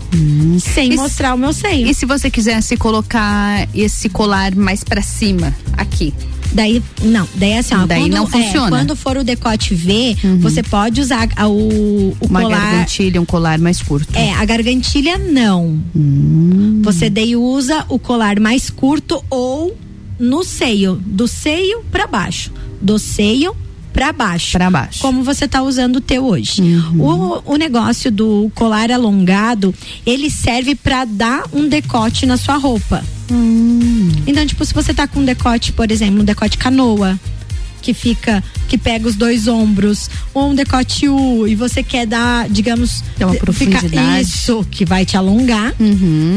[SPEAKER 10] Sem
[SPEAKER 1] E
[SPEAKER 10] mostrar o meu seio.
[SPEAKER 1] E se você quisesse colocar esse colar mais pra cima, aqui?
[SPEAKER 10] Daí, não, daí assim, ó,
[SPEAKER 1] Daí
[SPEAKER 10] quando,
[SPEAKER 1] não
[SPEAKER 10] é,
[SPEAKER 1] funciona.
[SPEAKER 10] quando for o decote V, você pode usar a- o, o
[SPEAKER 1] Uma
[SPEAKER 10] colar.
[SPEAKER 1] gargantilha, um colar mais curto.
[SPEAKER 10] É, a gargantilha não. Você daí usa o colar mais curto ou no seio, do seio pra baixo, do seio pra baixo.
[SPEAKER 1] Pra baixo.
[SPEAKER 10] Como você tá usando o teu hoje. O, o negócio do colar alongado, ele serve pra dar um decote na sua roupa. Então, tipo, se você tá com um decote, por exemplo, um decote canoa, que fica, que pega os dois ombros, ou um decote U, e você quer dar, digamos,
[SPEAKER 1] Tem uma
[SPEAKER 10] fica-
[SPEAKER 1] profundidade. Uhum.
[SPEAKER 10] isso, que vai te alongar.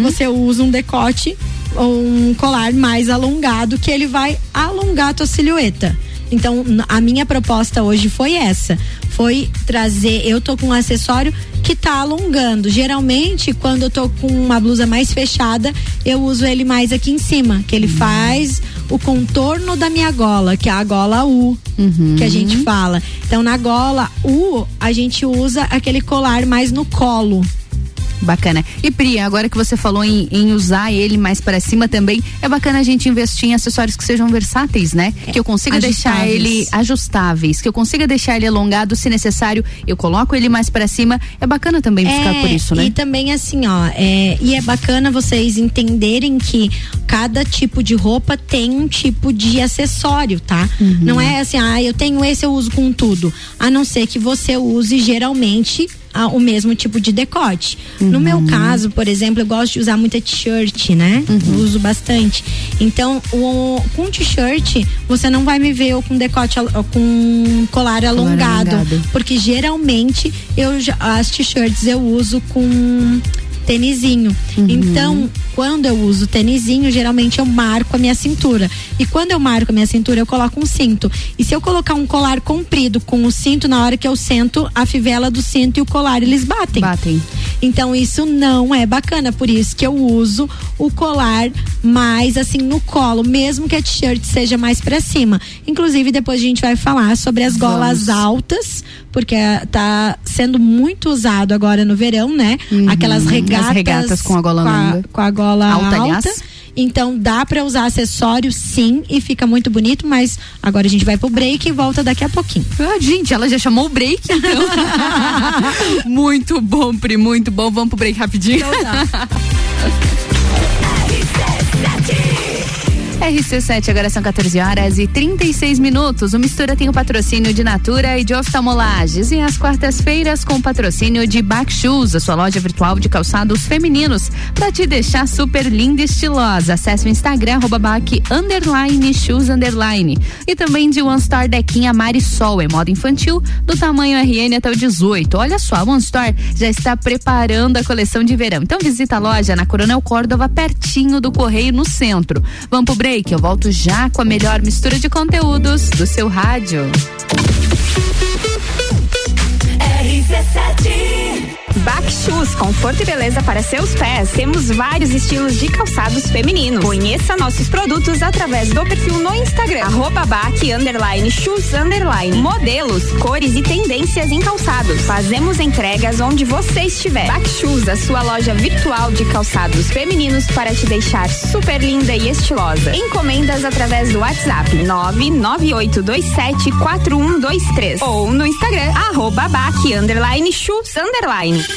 [SPEAKER 10] Você usa um decote ou um colar mais alongado, que ele vai alongar a tua silhueta. Então, a minha proposta hoje foi essa. Foi trazer. Eu tô com um acessório que tá alongando. Geralmente, quando eu tô com uma blusa mais fechada, eu uso ele mais aqui em cima. Que ele faz o contorno da minha gola, que é a gola U, que a gente fala. Então, na gola U, a gente usa aquele colar mais no colo.
[SPEAKER 1] Bacana. E Pri, agora que você falou em, em usar ele mais para cima também, é bacana a gente investir em acessórios que sejam versáteis, né? que eu consiga deixar
[SPEAKER 10] ajustáveis.
[SPEAKER 1] ele ajustáveis, que eu consiga deixar ele alongado, se necessário, eu coloco ele mais para cima. É bacana também buscar por isso, né?
[SPEAKER 10] E também assim, ó, é, e é bacana vocês entenderem que cada tipo de roupa tem um tipo de acessório, tá?
[SPEAKER 1] Uhum.
[SPEAKER 10] Não é assim, ah, eu tenho esse, eu uso com tudo. A não ser que você use geralmente ah, o mesmo tipo de decote. No meu
[SPEAKER 1] Uhum.
[SPEAKER 10] caso, por exemplo, eu gosto de usar muita t-shirt, né?
[SPEAKER 1] Uhum.
[SPEAKER 10] Uso bastante. Então, o, com t-shirt, você não vai me ver com decote, com colar alongado,
[SPEAKER 1] alongado.
[SPEAKER 10] porque geralmente eu as t-shirts eu uso com tênisinho. Então, quando eu uso tênisinho, geralmente eu marco a minha cintura. E quando eu marco a minha cintura, eu coloco um cinto. E se eu colocar um colar comprido com o cinto, na hora que eu sento, a fivela do cinto e o colar, eles batem.
[SPEAKER 1] Batem.
[SPEAKER 10] Então isso não é bacana, por isso que eu uso o colar mais assim no colo, mesmo que a t-shirt seja mais para cima. Inclusive depois a gente vai falar sobre as golas
[SPEAKER 1] Vamos.
[SPEAKER 10] altas, porque tá sendo muito usado agora no verão, né?
[SPEAKER 1] Uhum.
[SPEAKER 10] Aquelas
[SPEAKER 1] As
[SPEAKER 10] regatas,
[SPEAKER 1] regatas com a gola
[SPEAKER 10] com a,
[SPEAKER 1] longa.
[SPEAKER 10] com a gola
[SPEAKER 1] Alta,
[SPEAKER 10] alta. Então dá pra usar acessório sim e fica muito bonito, mas agora a gente vai pro break e volta daqui a pouquinho.
[SPEAKER 1] Ah, gente, ela já chamou o break, então. muito bom, Pri, muito bom. Vamos pro break rapidinho. RC7, agora são 14 horas e 36 minutos. O Mistura tem o patrocínio de Natura e de Oftalmolages. E às quartas-feiras, com o patrocínio de Back Shoes, a sua loja virtual de calçados femininos, pra te deixar super linda e estilosa. Acesse o Instagram, arroba Back underline shoes underline. E também de One Star Dequinha Marisol, em moda infantil, do tamanho RN até o 18. Olha só, a One Store já está preparando a coleção de verão. Então visita a loja na Coronel Córdova, pertinho do Correio, no centro. Vamos pro break, eu volto já com a melhor mistura de conteúdos do seu rádio.
[SPEAKER 11] RC7
[SPEAKER 12] Back Shoes, conforto e beleza para seus pés. Temos vários estilos de calçados femininos. Conheça nossos produtos através do perfil no Instagram, arroba underline shoes underline. Modelos, cores e tendências em calçados. Fazemos entregas onde você estiver. Back Shoes, a sua loja virtual de calçados femininos para te deixar super linda e estilosa. Encomendas através do WhatsApp 998274123 ou no Instagram, arroba Back underline shoes underline.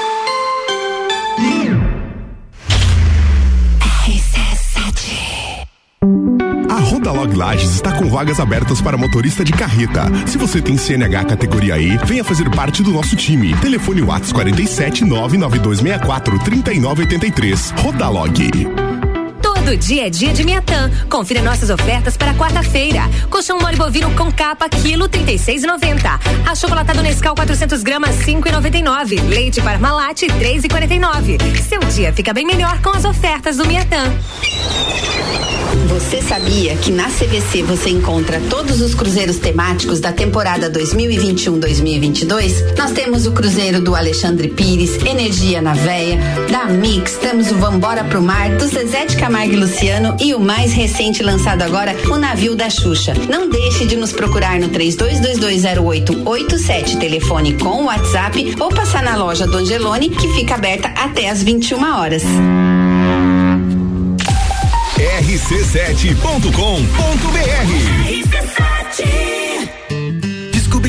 [SPEAKER 13] Rodalog Lages está com vagas abertas para motorista de carreta. Se você tem CNH categoria E, venha fazer parte do nosso time. Telefone Whats 47 99264 3983. Rodalog.
[SPEAKER 4] Todo dia é dia de Miatã. Confira nossas ofertas para quarta-feira. Colchão mole bovino com capa, quilo 36,90. Achocolatado Nescau 400 gramas, 5,99. Leite Parmalat, 3,49. Seu dia fica bem melhor com as ofertas do Miatã.
[SPEAKER 14] Você sabia que na CVC você encontra todos os cruzeiros temáticos da temporada 2021-2022? Nós temos o cruzeiro do Alexandre Pires, Energia na Véia, da Mix, temos o Vambora pro Mar, do Zezé de Camargo e Luciano e o mais recente lançado agora, o Navio da Xuxa. Não deixe de nos procurar no 32220887, telefone com WhatsApp ou passar na loja do Angelone, que fica aberta até às 21 horas.
[SPEAKER 2] rc7.com.br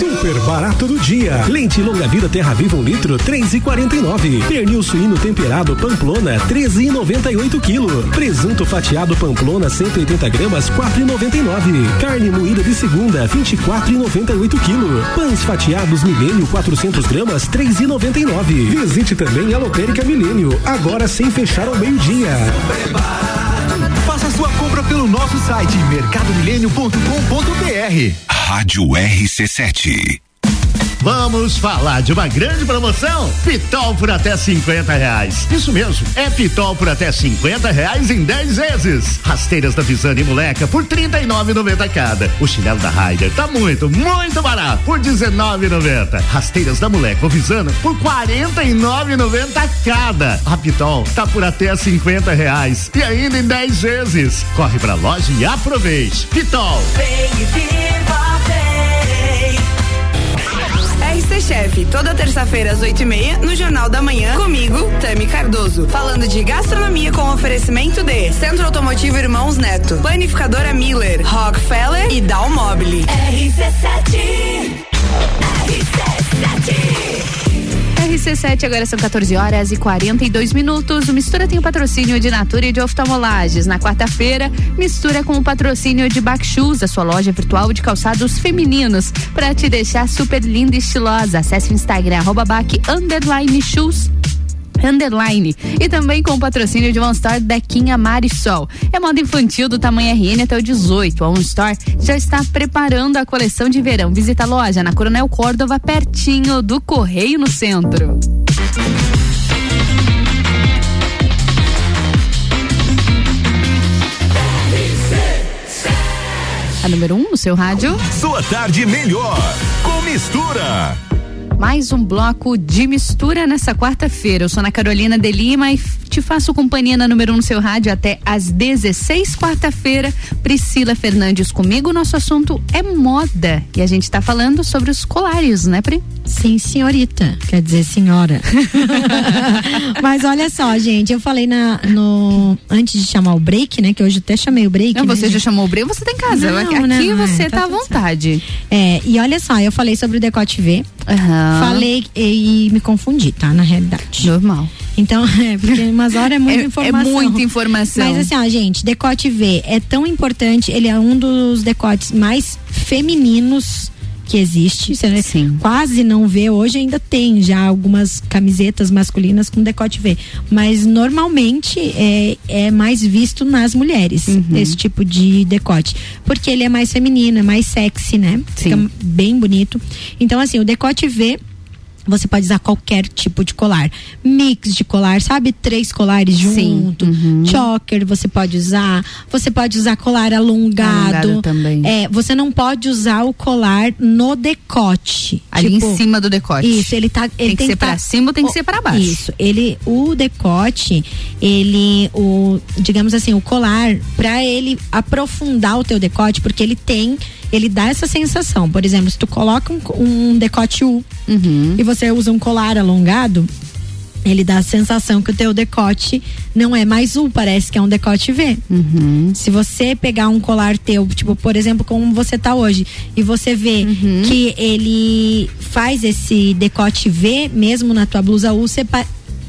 [SPEAKER 15] Super barato do dia. Lente longa vida Terra Viva um litro, três e quarenta e nove. Pernil suíno temperado Pamplona, treze e noventa e oito quilo. Presunto fatiado Pamplona, 180 gramas, quatro e noventa e nove. Carne moída de segunda, vinte e quatro e noventa e oito quilo. Pães fatiados Milênio, 400 gramas, três e noventa e nove. Visite também a Lotérica Milênio, agora sem fechar ao meio-dia.
[SPEAKER 16] Faça sua compra pelo nosso site mercadomilênio.com.br.
[SPEAKER 2] Rádio RC7.
[SPEAKER 6] Vamos falar de uma grande promoção? Pitol por até 50 reais. Isso mesmo, é Pitol por até 50 reais em 10 vezes. Rasteiras da Visane Moleca por 39,90 cada. O chinelo da Ryder tá muito, muito barato por 19,90. Rasteiras da Moleca ou Visana por 49,90 cada. A Pitol tá por até 50 reais e ainda em 10 vezes. Corre pra loja e aproveite. Pitol.
[SPEAKER 11] Vem e viva,
[SPEAKER 17] RC Chef, toda terça-feira às oito e meia, no Jornal da Manhã, comigo, Tami Cardoso. Falando de gastronomia com oferecimento de Centro Automotivo Irmãos Neto, Planificadora Miller, Rockefeller e Dalmobile.
[SPEAKER 11] RC7.
[SPEAKER 1] RC7, agora são 14 horas e 42 minutos. O Mistura tem o patrocínio de Natura e de Oftalmolages. Na quarta-feira, mistura com o patrocínio de Backshoes, a sua loja virtual de calçados femininos. Para te deixar super linda e estilosa, acesse o Instagram, arroba bac, underline shoes underline e também com o patrocínio de One Store Dequinha Marisol. É moda infantil do tamanho RN até o 18. A One Store já está preparando a coleção de verão. Visita a loja na Coronel Córdova, pertinho do Correio no centro. A número 1 um no seu rádio.
[SPEAKER 2] Sua tarde melhor com mistura.
[SPEAKER 1] Mais um bloco de mistura nessa quarta-feira. Eu sou Ana Carolina de Lima e te faço companhia na número 1 um no seu rádio até às 16, quarta-feira. Priscila Fernandes comigo. Nosso assunto é moda e a gente está falando sobre os colares, né, Pri?
[SPEAKER 10] Sim, senhorita. Quer dizer, senhora. Mas olha só, gente, eu falei na, no. Antes de chamar o break, né? Que hoje até chamei o break.
[SPEAKER 1] Não,
[SPEAKER 10] né,
[SPEAKER 1] você já
[SPEAKER 10] gente?
[SPEAKER 1] chamou o break, você tá em casa.
[SPEAKER 10] Não,
[SPEAKER 1] Aqui
[SPEAKER 10] não,
[SPEAKER 1] você
[SPEAKER 10] é,
[SPEAKER 1] tá,
[SPEAKER 10] tá
[SPEAKER 1] à vontade.
[SPEAKER 10] É, e olha só, eu falei sobre o decote V.
[SPEAKER 1] Aham.
[SPEAKER 10] Falei e, e me confundi, tá? Na realidade.
[SPEAKER 1] Normal.
[SPEAKER 10] Então, é, porque umas horas é muita
[SPEAKER 1] É- é
[SPEAKER 10] informação.
[SPEAKER 1] muita informação.
[SPEAKER 10] Mas assim, ó, gente, decote V é tão importante, ele é um dos decotes mais femininos que existe. Você quase não vê, hoje ainda tem já algumas camisetas masculinas com decote V. Mas normalmente é, é mais visto nas mulheres,
[SPEAKER 1] Uhum.
[SPEAKER 10] esse tipo de decote. Porque ele é mais feminino, é mais sexy, né? Fica bem bonito. Então, assim, o decote V você pode usar qualquer tipo de colar. Mix de colar, sabe? Três colares junto. Choker você pode usar. Você pode usar colar alongado.
[SPEAKER 1] Alongado também.
[SPEAKER 10] É, você não pode usar o colar no decote.
[SPEAKER 1] Ali
[SPEAKER 10] Tipo,
[SPEAKER 1] em cima do decote.
[SPEAKER 10] Isso, ele tá. Ele
[SPEAKER 1] Tem que ser
[SPEAKER 10] tá-
[SPEAKER 1] pra cima ou tem que
[SPEAKER 10] o-
[SPEAKER 1] ser pra baixo?
[SPEAKER 10] Isso, ele, o decote, ele, o, digamos assim, o colar, pra ele aprofundar o teu decote, porque ele tem, ele dá essa sensação. Por exemplo, se tu coloca um, um decote U
[SPEAKER 1] Uhum.
[SPEAKER 10] e você usa um colar alongado, ele dá a sensação que o teu decote não é mais U, parece que é um decote V.
[SPEAKER 1] Uhum.
[SPEAKER 10] Se você pegar um colar teu, tipo, por exemplo, como você tá hoje, e você vê
[SPEAKER 1] Uhum.
[SPEAKER 10] que ele faz esse decote V mesmo na tua blusa U, você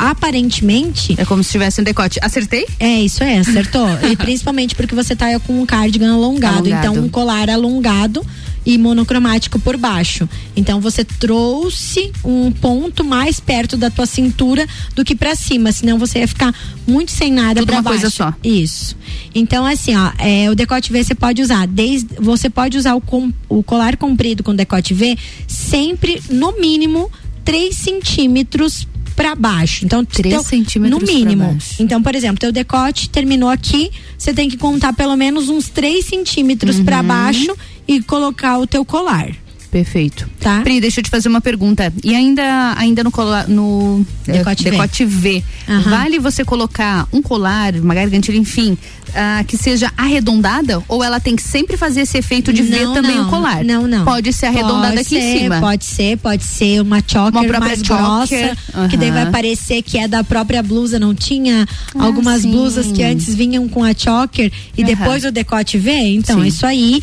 [SPEAKER 10] aparentemente
[SPEAKER 1] É como se tivesse um decote. Acertei?
[SPEAKER 10] é, isso é, acertou. e principalmente porque você tá com um cardigan alongado,
[SPEAKER 1] Alongado.
[SPEAKER 10] então um colar alongado e monocromático por baixo. Então você trouxe um ponto mais perto da tua cintura do que pra cima, senão você ia ficar muito sem nada
[SPEAKER 1] uma
[SPEAKER 10] baixo.
[SPEAKER 1] coisa só.
[SPEAKER 10] Isso. Então assim, ó, é, o decote V você pode usar desde você pode usar o, com- o colar comprido com decote V sempre no mínimo 3 centímetros pra baixo. Então,
[SPEAKER 1] Três
[SPEAKER 10] teu-
[SPEAKER 1] centímetros
[SPEAKER 10] no mínimo. Então, por exemplo, teu decote terminou aqui, você tem que contar pelo menos uns 3 centímetros
[SPEAKER 1] Uhum.
[SPEAKER 10] pra baixo e colocar o teu colar.
[SPEAKER 1] Perfeito.
[SPEAKER 10] Tá.
[SPEAKER 1] Pri, deixa eu te fazer uma pergunta. E ainda, ainda no, cola, no eh,
[SPEAKER 10] Decote V.
[SPEAKER 1] decote V,
[SPEAKER 10] Aham.
[SPEAKER 1] vale você colocar um colar, uma gargantilha, enfim, ah, que seja arredondada? Ou ela tem que sempre fazer esse efeito de ver
[SPEAKER 10] Não,
[SPEAKER 1] também
[SPEAKER 10] não,
[SPEAKER 1] o colar?
[SPEAKER 10] Não, não.
[SPEAKER 1] Pode ser arredondada
[SPEAKER 10] Pode
[SPEAKER 1] aqui
[SPEAKER 10] ser,
[SPEAKER 1] em cima.
[SPEAKER 10] Pode ser, pode ser uma choker
[SPEAKER 1] Uma
[SPEAKER 10] mais
[SPEAKER 1] choker,
[SPEAKER 10] grossa, que daí vai parecer que é da própria blusa, não tinha algumas
[SPEAKER 1] sim.
[SPEAKER 10] blusas que antes vinham com a choker e
[SPEAKER 1] Aham.
[SPEAKER 10] depois o decote V, então
[SPEAKER 1] Sim.
[SPEAKER 10] isso aí,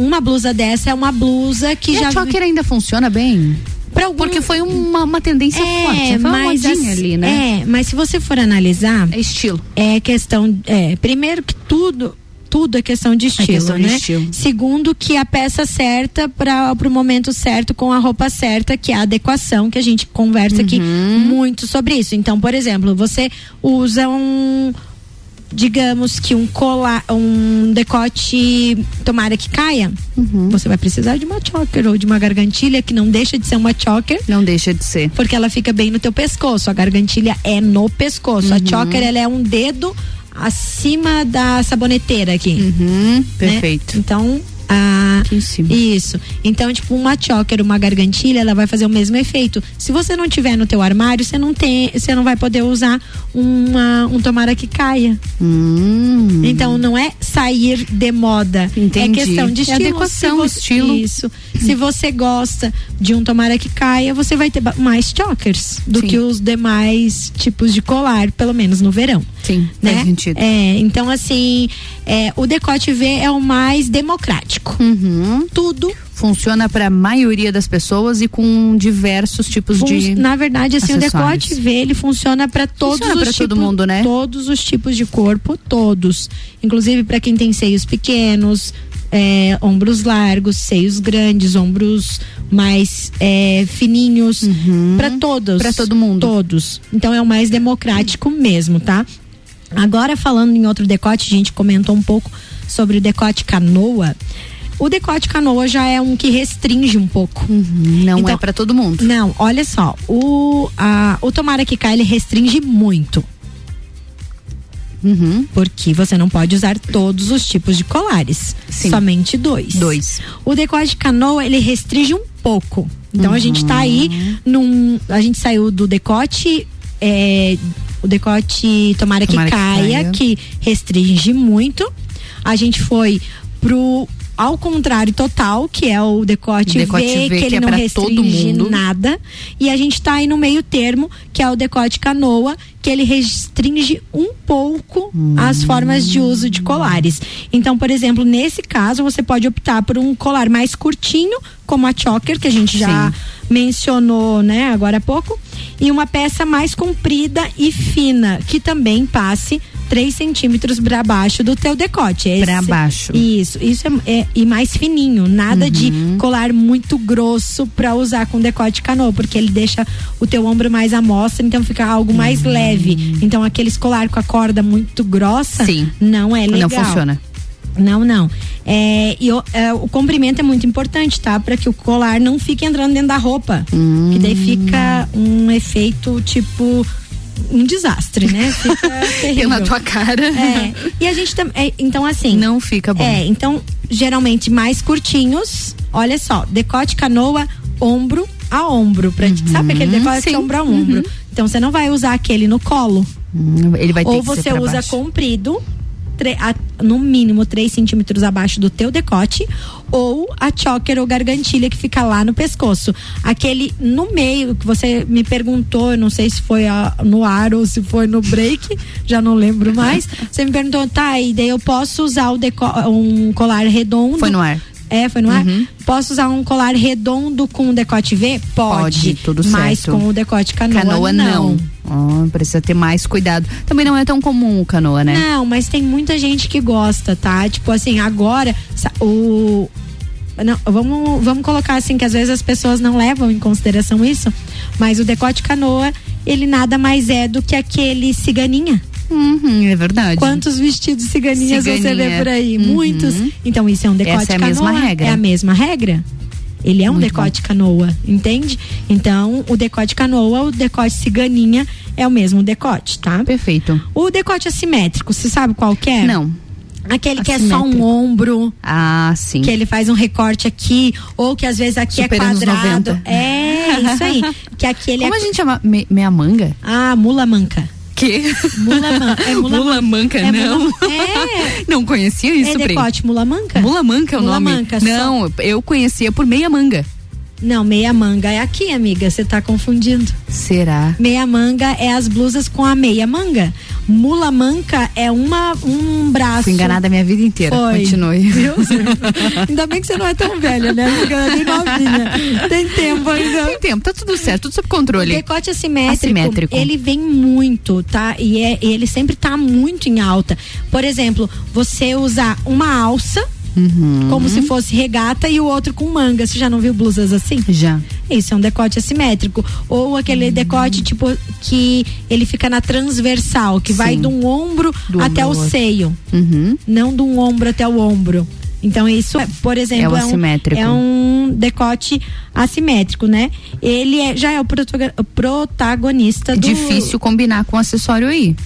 [SPEAKER 10] uma blusa dessa é uma blusa que
[SPEAKER 1] E
[SPEAKER 10] já
[SPEAKER 1] a choker ainda funciona bem?
[SPEAKER 10] Algum-
[SPEAKER 1] Porque foi uma, uma tendência
[SPEAKER 10] é,
[SPEAKER 1] forte, foi uma
[SPEAKER 10] mas
[SPEAKER 1] modinha
[SPEAKER 10] assim,
[SPEAKER 1] ali, né?
[SPEAKER 10] É, mas se você for analisar,
[SPEAKER 1] É estilo.
[SPEAKER 10] é questão, é, primeiro que tudo tudo é questão de estilo,
[SPEAKER 1] questão de
[SPEAKER 10] né?
[SPEAKER 1] estilo.
[SPEAKER 10] Segundo que a peça certa para o momento certo com a roupa certa, que é a adequação, que a gente conversa aqui
[SPEAKER 1] Uhum.
[SPEAKER 10] muito sobre isso. Então, por exemplo, você usa um digamos que um colar, um decote, tomara que caia,
[SPEAKER 1] Uhum.
[SPEAKER 10] você vai precisar de uma choker ou de uma gargantilha que não deixa de ser uma choker.
[SPEAKER 1] Não deixa de ser.
[SPEAKER 10] Porque ela fica bem no teu pescoço. A gargantilha é no pescoço. A
[SPEAKER 1] Uhum.
[SPEAKER 10] choker ela é um dedo acima da saboneteira aqui.
[SPEAKER 1] Uhum,
[SPEAKER 10] né?
[SPEAKER 1] perfeito.
[SPEAKER 10] Então, a
[SPEAKER 1] Aqui em cima.
[SPEAKER 10] isso. Então, tipo, uma choker, uma gargantilha, ela vai fazer o mesmo efeito. Se você não tiver no teu armário, você não tem, você não vai poder usar uma, um tomara que caia.
[SPEAKER 1] Hum.
[SPEAKER 10] Então, não é sair de moda.
[SPEAKER 1] Entendi.
[SPEAKER 10] É questão de
[SPEAKER 1] É
[SPEAKER 10] estilo.
[SPEAKER 1] adequação,
[SPEAKER 10] Se você-
[SPEAKER 1] estilo.
[SPEAKER 10] Isso. Se você gosta de um tomara que caia, você vai ter mais chokers do
[SPEAKER 1] Sim.
[SPEAKER 10] que os demais tipos de colar, pelo menos no verão.
[SPEAKER 1] Sim,
[SPEAKER 10] né?
[SPEAKER 1] faz sentido.
[SPEAKER 10] É, então assim, é, o decote V é o mais democrático.
[SPEAKER 1] Uhum.
[SPEAKER 10] Tudo
[SPEAKER 1] Funciona para a maioria das pessoas e com diversos tipos
[SPEAKER 10] fun-
[SPEAKER 1] de.
[SPEAKER 10] na verdade assim, o decote V ele funciona para todos
[SPEAKER 1] Funciona
[SPEAKER 10] os
[SPEAKER 1] pra
[SPEAKER 10] tipos,
[SPEAKER 1] todo mundo, né?
[SPEAKER 10] Todos os tipos de corpo, todos. Inclusive para quem tem seios pequenos, é, ombros largos, seios grandes, ombros mais é, fininhos, para todos.
[SPEAKER 1] Uhum. Pra todo mundo.
[SPEAKER 10] Todos. Então é o mais democrático mesmo, tá? Agora falando em outro decote, a gente comentou um pouco sobre o decote canoa. O decote canoa já é um que restringe um pouco.
[SPEAKER 1] Não
[SPEAKER 10] Então-
[SPEAKER 1] é para todo mundo.
[SPEAKER 10] Não, olha só, o, a, o tomara que cai ele restringe muito.
[SPEAKER 1] Uhum.
[SPEAKER 10] Porque você não pode usar todos os tipos de colares.
[SPEAKER 1] Sim.
[SPEAKER 10] Somente dois.
[SPEAKER 1] Dois.
[SPEAKER 10] O decote canoa, ele restringe um pouco. Então a gente tá aí num. A gente saiu do decote. é, o decote tomara,
[SPEAKER 1] Tomara
[SPEAKER 10] que,
[SPEAKER 1] que
[SPEAKER 10] caia,
[SPEAKER 1] caia.
[SPEAKER 10] que restringe muito. A gente foi pro. Ao contrário total, que é o decote,
[SPEAKER 1] Decote
[SPEAKER 10] V,
[SPEAKER 1] V,
[SPEAKER 10] que
[SPEAKER 1] que
[SPEAKER 10] ele
[SPEAKER 1] é
[SPEAKER 10] não restringe nada. E a gente tá aí no meio termo, que é o decote canoa, que ele restringe um pouco as formas de uso de colares. Então, por exemplo, nesse caso, você pode optar por um colar mais curtinho, como a choker, que a gente já mencionou, né, agora há pouco, e uma peça mais comprida e fina, que também passe 3 centímetros para baixo do teu decote. Esse-
[SPEAKER 1] Pra baixo.
[SPEAKER 10] Isso, isso é, é- e mais fininho, nada de colar muito grosso para usar com decote canoa, porque ele deixa o teu ombro mais à mostra, então fica algo mais leve. Então aqueles colar com a corda muito grossa,
[SPEAKER 1] Sim.
[SPEAKER 10] não é legal.
[SPEAKER 1] Não funciona.
[SPEAKER 10] Não, não. É, e o, é, o comprimento é muito importante, tá? Para que o colar não fique entrando dentro da roupa. Que daí fica um efeito tipo um desastre, né? Fica terrível.
[SPEAKER 1] Pela tua cara.
[SPEAKER 10] É. E a gente também. então, assim.
[SPEAKER 1] Não fica bom.
[SPEAKER 10] É, então, geralmente mais curtinhos. Olha só, decote canoa, ombro a ombro. Pra, Sabe aquele decote
[SPEAKER 1] sim.
[SPEAKER 10] é ombro a ombro?
[SPEAKER 1] Uhum.
[SPEAKER 10] Então você não vai usar aquele no colo.
[SPEAKER 1] Hum, Ele vai ter
[SPEAKER 10] Ou você usa
[SPEAKER 1] baixo.
[SPEAKER 10] comprido, a- no mínimo 3 centímetros abaixo do teu decote, ou a choker ou gargantilha que fica lá no pescoço. Aquele no meio que você me perguntou, eu não sei se foi a- no ar ou se foi no break, já não lembro mais. Você me perguntou, tá, e daí eu posso usar o um colar redondo?
[SPEAKER 1] Foi no ar.
[SPEAKER 10] É, foi no ar?
[SPEAKER 1] Uhum.
[SPEAKER 10] Posso usar um colar redondo com decote V? Pode.
[SPEAKER 1] Pode, tudo
[SPEAKER 10] mas
[SPEAKER 1] certo.
[SPEAKER 10] com o decote canoa,
[SPEAKER 1] Canoa não. Ó, precisa ter mais cuidado. Também não é tão comum o canoa, né?
[SPEAKER 10] Não, mas tem muita gente que gosta, tá? Tipo assim, agora o não, vamos, vamos colocar assim que às vezes as pessoas não levam em consideração isso, mas o decote canoa, ele nada mais é do que aquele ciganinha.
[SPEAKER 1] Uhum, é verdade.
[SPEAKER 10] Quantos vestidos ciganinhas você vê
[SPEAKER 1] Ciganinha.
[SPEAKER 10] por aí?
[SPEAKER 1] Uhum.
[SPEAKER 10] Muitos. Então isso é um decote
[SPEAKER 1] Essa é a
[SPEAKER 10] canoa.
[SPEAKER 1] mesma regra.
[SPEAKER 10] É a mesma regra. Ele é um
[SPEAKER 1] Muito
[SPEAKER 10] decote canoa, entende? Então, o decote canoa, o decote ciganinha é o mesmo decote, tá?
[SPEAKER 1] Perfeito.
[SPEAKER 10] O decote assimétrico, você sabe qual que é?
[SPEAKER 1] Não.
[SPEAKER 10] Aquele que é só um ombro.
[SPEAKER 1] Ah, sim.
[SPEAKER 10] Que ele faz um recorte aqui, ou que às vezes aqui
[SPEAKER 1] Super
[SPEAKER 10] é quadrado.
[SPEAKER 1] 90.
[SPEAKER 10] É, isso aí. Que aqui ele
[SPEAKER 1] Como
[SPEAKER 10] é.
[SPEAKER 1] a gente chama? Me- meia manga?
[SPEAKER 10] Ah, mula manca.
[SPEAKER 1] Que?
[SPEAKER 10] Mula manca. É mula,
[SPEAKER 1] Mula manca,
[SPEAKER 10] é
[SPEAKER 1] não.
[SPEAKER 10] Mula, é.
[SPEAKER 1] Não conhecia isso,
[SPEAKER 10] é decote mula manca?
[SPEAKER 1] Mula manca é o
[SPEAKER 10] Mula
[SPEAKER 1] nome?
[SPEAKER 10] manca, só-
[SPEAKER 1] não, eu conhecia por meia manga.
[SPEAKER 10] Não, meia manga é aqui, amiga. Você tá confundindo.
[SPEAKER 1] Será?
[SPEAKER 10] Meia manga é as blusas com a meia manga. Mula manca é uma, um braço.
[SPEAKER 1] Fui enganada a minha vida inteira.
[SPEAKER 10] Foi.
[SPEAKER 1] Continue.
[SPEAKER 10] Viu? Ainda bem que você não é tão velha, né, amiga? Ela é novinha. Tem tempo ainda.
[SPEAKER 1] Tem tempo, tá tudo certo, tudo sob
[SPEAKER 10] O
[SPEAKER 1] controle.
[SPEAKER 10] decote assimétrico,
[SPEAKER 1] Assimétrico.
[SPEAKER 10] ele vem muito, tá? E é, ele sempre tá muito em alta. Por exemplo, você usar uma alça,
[SPEAKER 1] Uhum.
[SPEAKER 10] como se fosse regata, e o outro com manga. Você já não viu blusas assim?
[SPEAKER 1] Já.
[SPEAKER 10] Isso é um decote assimétrico. Ou aquele
[SPEAKER 1] Uhum.
[SPEAKER 10] decote, tipo, que ele fica na transversal, que vai
[SPEAKER 1] Sim.
[SPEAKER 10] de um ombro
[SPEAKER 1] Do
[SPEAKER 10] até
[SPEAKER 1] ombro
[SPEAKER 10] o
[SPEAKER 1] outro.
[SPEAKER 10] seio.
[SPEAKER 1] Uhum.
[SPEAKER 10] Não de um ombro até o ombro. Então, isso, é, por exemplo,
[SPEAKER 1] É o
[SPEAKER 10] é, um, é um decote assimétrico, né? Ele é- já é o protago- protagonista do.
[SPEAKER 1] Difícil combinar com acessório aí.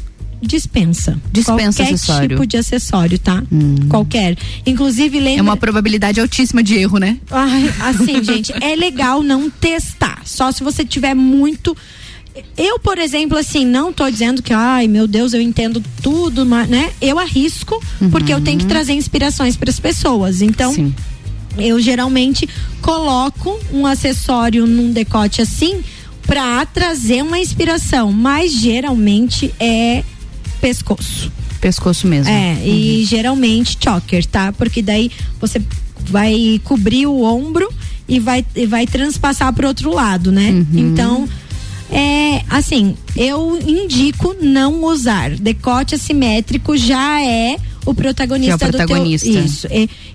[SPEAKER 10] Dispensa.
[SPEAKER 1] Dispensa
[SPEAKER 10] Qualquer
[SPEAKER 1] acessório.
[SPEAKER 10] tipo de acessório, tá? Qualquer. Inclusive, lembra.
[SPEAKER 1] É uma probabilidade altíssima de erro, né?
[SPEAKER 10] Ai, assim, gente, é legal não testar. Só se você tiver muito. Eu, por exemplo, assim, não tô dizendo que, ai, meu Deus, eu entendo tudo, mas, né? Eu arrisco, porque eu tenho que trazer inspirações para as pessoas. Então,
[SPEAKER 1] Sim.
[SPEAKER 10] eu geralmente coloco um acessório num decote assim para trazer uma inspiração, mas geralmente é pescoço.
[SPEAKER 1] Pescoço mesmo.
[SPEAKER 10] É, e geralmente choker, tá? Porque daí você vai cobrir o ombro e vai, e vai transpassar pro outro lado, né?
[SPEAKER 1] Uhum.
[SPEAKER 10] Então, é assim, eu indico não usar. Decote assimétrico já é o protagonista,
[SPEAKER 1] Que é o protagonista.
[SPEAKER 10] do teu. Isso.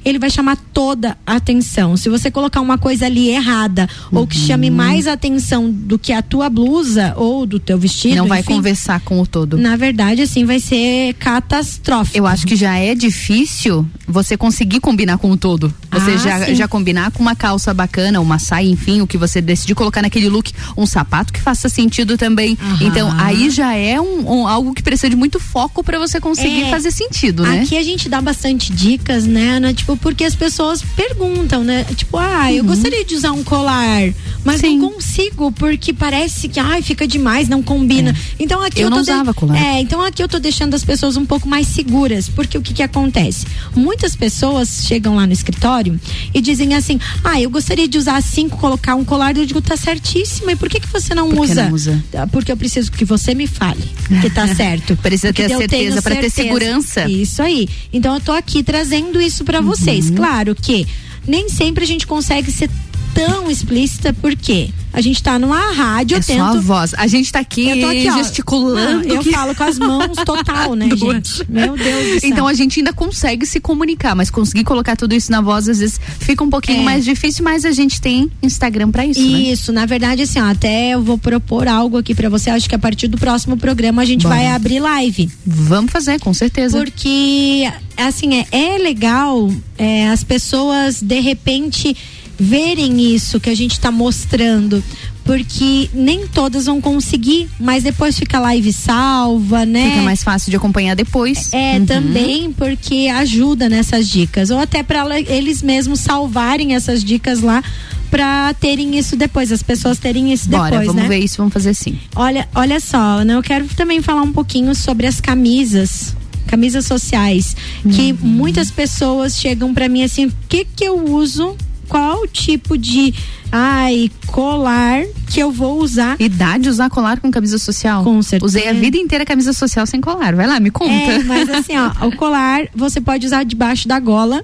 [SPEAKER 10] ele vai chamar toda a atenção. Se você colocar uma coisa ali errada ou que
[SPEAKER 1] Uhum.
[SPEAKER 10] chame mais atenção do que a tua blusa ou do teu vestido,
[SPEAKER 1] Não vai
[SPEAKER 10] enfim,
[SPEAKER 1] conversar com o todo.
[SPEAKER 10] na verdade, assim, vai ser catastrófico.
[SPEAKER 1] Eu acho que já é difícil você conseguir combinar com o todo. Você
[SPEAKER 10] Ah,
[SPEAKER 1] já,
[SPEAKER 10] sim.
[SPEAKER 1] já combinar com uma calça bacana, uma saia, enfim, o que você decidir colocar naquele look, um sapato que faça sentido também. Então, aí já é um, um- algo que precisa de muito foco para você conseguir
[SPEAKER 10] É.
[SPEAKER 1] fazer sentido, né?
[SPEAKER 10] Aqui a gente dá bastante dicas, né, Ana? Tipo, porque as pessoas perguntam, né? Tipo, ah,
[SPEAKER 1] Uhum.
[SPEAKER 10] eu gostaria de usar um colar, mas não consigo, porque parece que, ai, fica demais, não combina. Então aqui
[SPEAKER 1] É. Eu
[SPEAKER 10] eu,
[SPEAKER 1] não
[SPEAKER 10] tô de-
[SPEAKER 1] usava colar.
[SPEAKER 10] É, então aqui eu tô deixando as pessoas um pouco mais seguras, porque o que que acontece? Muitas pessoas chegam lá no escritório e dizem assim, ah, eu gostaria de usar cinco, colocar um colar, eu digo, tá certíssimo, e por que que você não
[SPEAKER 1] Por que
[SPEAKER 10] usa?
[SPEAKER 1] não usa?
[SPEAKER 10] Ah, Porque eu preciso que você me fale que tá certo.
[SPEAKER 1] Precisa ter
[SPEAKER 10] tenho
[SPEAKER 1] certeza, pra ter segurança.
[SPEAKER 10] Isso aí. Então eu tô aqui trazendo isso pra
[SPEAKER 1] Uhum.
[SPEAKER 10] vocês. Claro que nem sempre a gente consegue ser tão explícita, porque a gente tá numa rádio,
[SPEAKER 1] É
[SPEAKER 10] eu
[SPEAKER 1] só
[SPEAKER 10] tento.
[SPEAKER 1] a voz. A gente tá aqui,
[SPEAKER 10] Eu tô aqui, ó.
[SPEAKER 1] gesticulando.
[SPEAKER 10] Não, eu
[SPEAKER 1] que-
[SPEAKER 10] falo com as mãos total, né, gente? Meu Deus do céu.
[SPEAKER 1] Então a gente ainda consegue se comunicar, mas conseguir colocar tudo isso na voz às vezes fica um pouquinho
[SPEAKER 10] É.
[SPEAKER 1] mais difícil, mas a gente tem Instagram pra isso, né?
[SPEAKER 10] Isso, na verdade, assim, ó, até eu vou propor algo aqui pra você. Acho que a partir do próximo programa a gente
[SPEAKER 1] Bora.
[SPEAKER 10] vai abrir live.
[SPEAKER 1] Vamos fazer, com certeza.
[SPEAKER 10] Porque, assim, é, é legal é, as pessoas, de repente, verem isso que a gente tá mostrando. Porque nem todas vão conseguir, mas depois fica a live salva, né?
[SPEAKER 1] Fica mais fácil de acompanhar depois.
[SPEAKER 10] É,
[SPEAKER 1] Uhum.
[SPEAKER 10] também porque ajuda nessas dicas. Ou até para eles mesmos salvarem essas dicas lá para terem isso depois, as pessoas terem isso
[SPEAKER 1] Bora,
[SPEAKER 10] depois,
[SPEAKER 1] vamos
[SPEAKER 10] né?
[SPEAKER 1] ver isso, vamos fazer assim.
[SPEAKER 10] Olha, olha só, né? Eu quero também falar um pouquinho sobre as camisas, camisas sociais, que
[SPEAKER 1] Uhum.
[SPEAKER 10] muitas pessoas chegam pra mim assim, o que que eu uso? Qual o tipo de ai, colar que eu vou usar?
[SPEAKER 1] Idade usar colar com camisa social?
[SPEAKER 10] Com certeza.
[SPEAKER 1] Usei a vida inteira camisa social sem colar. Vai lá, me conta.
[SPEAKER 10] É, mas assim, ó, o colar você pode usar debaixo da gola.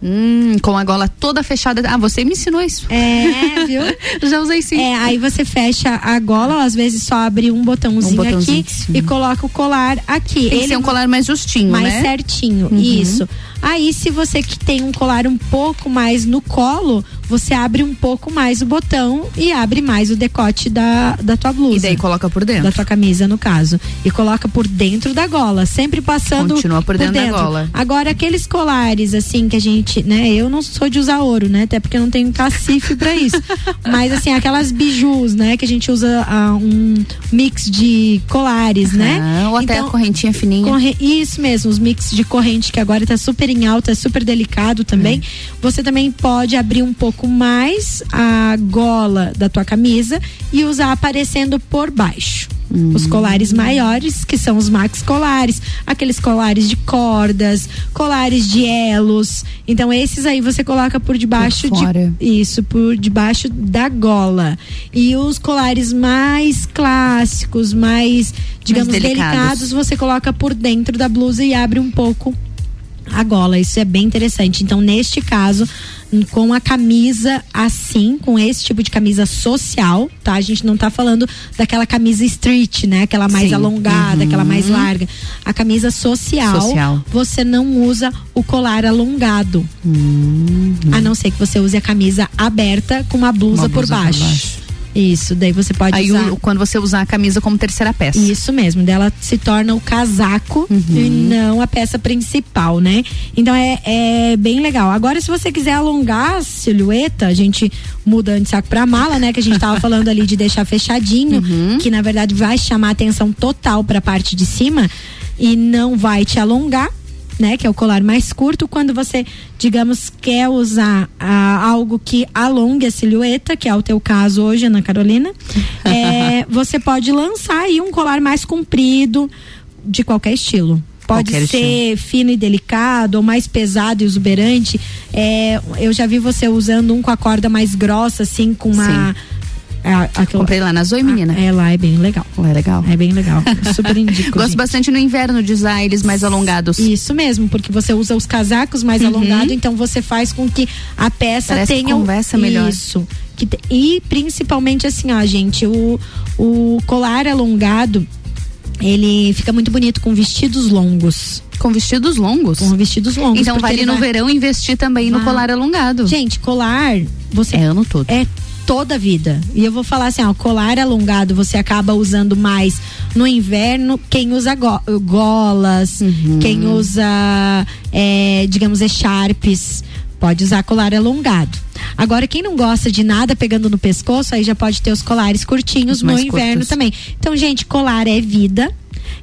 [SPEAKER 1] Hum, com a gola toda fechada. Ah, você me ensinou isso.
[SPEAKER 10] É, viu?
[SPEAKER 1] Já usei sim.
[SPEAKER 10] É, aí você fecha a gola, às vezes só abre um botãozinho,
[SPEAKER 1] Um botãozinho
[SPEAKER 10] aqui
[SPEAKER 1] sim.
[SPEAKER 10] e coloca o colar aqui.
[SPEAKER 1] Tem que ser um colar mais justinho,
[SPEAKER 10] mais
[SPEAKER 1] né?
[SPEAKER 10] certinho,
[SPEAKER 1] Uhum.
[SPEAKER 10] isso. Aí se você que tem um colar um pouco mais no colo, você abre um pouco mais o botão e abre mais o decote da, da tua blusa.
[SPEAKER 1] E daí coloca por dentro.
[SPEAKER 10] Da tua camisa, no caso. E coloca por dentro da gola, sempre passando
[SPEAKER 1] Continua por dentro da gola.
[SPEAKER 10] Agora, aqueles colares, assim, que a gente né? Eu não sou de usar ouro, né? Até porque eu não tenho cacife pra isso. Mas assim, aquelas bijus, né? Que a gente usa ah, um mix de colares, né?
[SPEAKER 1] Ou até a correntinha fininha.
[SPEAKER 10] corre- Isso mesmo, os mix de corrente que agora tá super em alta, é super delicado também. Você também pode abrir um pouco mais a gola da tua camisa e usar aparecendo por baixo. Os colares maiores, que são os max colares, aqueles colares de cordas, colares de elos. Então, esses aí você coloca por debaixo
[SPEAKER 1] Por
[SPEAKER 10] de. Isso, por debaixo da gola. E os colares mais clássicos, mais, digamos,
[SPEAKER 1] delicados.
[SPEAKER 10] delicados, você coloca por dentro da blusa e abre um pouco a gola. Isso é bem interessante. Então, neste caso, com a camisa assim, com esse tipo de camisa social, tá? A gente não tá falando daquela camisa street, né? Aquela mais
[SPEAKER 1] Sim.
[SPEAKER 10] alongada, aquela mais
[SPEAKER 1] Uhum.
[SPEAKER 10] larga. A camisa social,
[SPEAKER 1] Social.
[SPEAKER 10] você não usa o colar alongado. A não ser que você use a camisa aberta com uma blusa,
[SPEAKER 1] Uma
[SPEAKER 10] por,
[SPEAKER 1] blusa por
[SPEAKER 10] baixo.
[SPEAKER 1] baixo.
[SPEAKER 10] Isso, daí você pode
[SPEAKER 1] Aí
[SPEAKER 10] usar.
[SPEAKER 1] o- quando você usar a camisa como terceira peça.
[SPEAKER 10] Isso mesmo, dela se torna o casaco e não a peça principal, né? Então é, é bem legal. Agora, se você quiser alongar a silhueta, a gente muda de saco pra mala, né? Que a gente tava falando ali de deixar fechadinho, que na verdade vai chamar atenção total pra parte de cima e não vai te alongar. Né, que é o colar mais curto, quando você, digamos, quer usar ah, algo que alongue a silhueta, que é o teu caso hoje, Ana Carolina, é, você pode lançar aí um colar mais comprido, de qualquer estilo. Pode
[SPEAKER 1] Qualquer
[SPEAKER 10] ser fino e delicado, ou mais pesado e exuberante. É, eu já vi você usando um com a corda mais grossa, assim, com uma. É, aquilo-
[SPEAKER 1] Comprei lá na Zoe, menina.
[SPEAKER 10] Ah, é, lá é bem legal.
[SPEAKER 1] Lá é legal.
[SPEAKER 10] É bem legal. Super indico.
[SPEAKER 1] Gosto
[SPEAKER 10] gente.
[SPEAKER 1] bastante no inverno de usar eles mais alongados.
[SPEAKER 10] Isso mesmo, porque você usa os casacos mais
[SPEAKER 1] Uhum.
[SPEAKER 10] alongados, então você faz com que a peça
[SPEAKER 1] Parece
[SPEAKER 10] tenha
[SPEAKER 1] conversa melhor.
[SPEAKER 10] Isso. Que e principalmente assim, ó, gente, o, o colar alongado, ele fica muito bonito com vestidos longos.
[SPEAKER 1] Com vestidos longos?
[SPEAKER 10] Com vestidos longos.
[SPEAKER 1] Então vale no
[SPEAKER 10] vai-
[SPEAKER 1] verão investir também no
[SPEAKER 10] Vai.
[SPEAKER 1] colar alongado.
[SPEAKER 10] Gente, colar, você
[SPEAKER 1] é ano todo.
[SPEAKER 10] É toda a vida. E eu vou falar assim, ó, colar alongado você acaba usando mais no inverno, quem usa go- golas,
[SPEAKER 1] Uhum.
[SPEAKER 10] quem usa, é, digamos, echarpes, pode usar colar alongado. Agora, quem não gosta de nada pegando no pescoço, aí já pode ter os colares curtinhos
[SPEAKER 1] Os
[SPEAKER 10] no inverno
[SPEAKER 1] curtos.
[SPEAKER 10] também. Então, gente, colar é vida,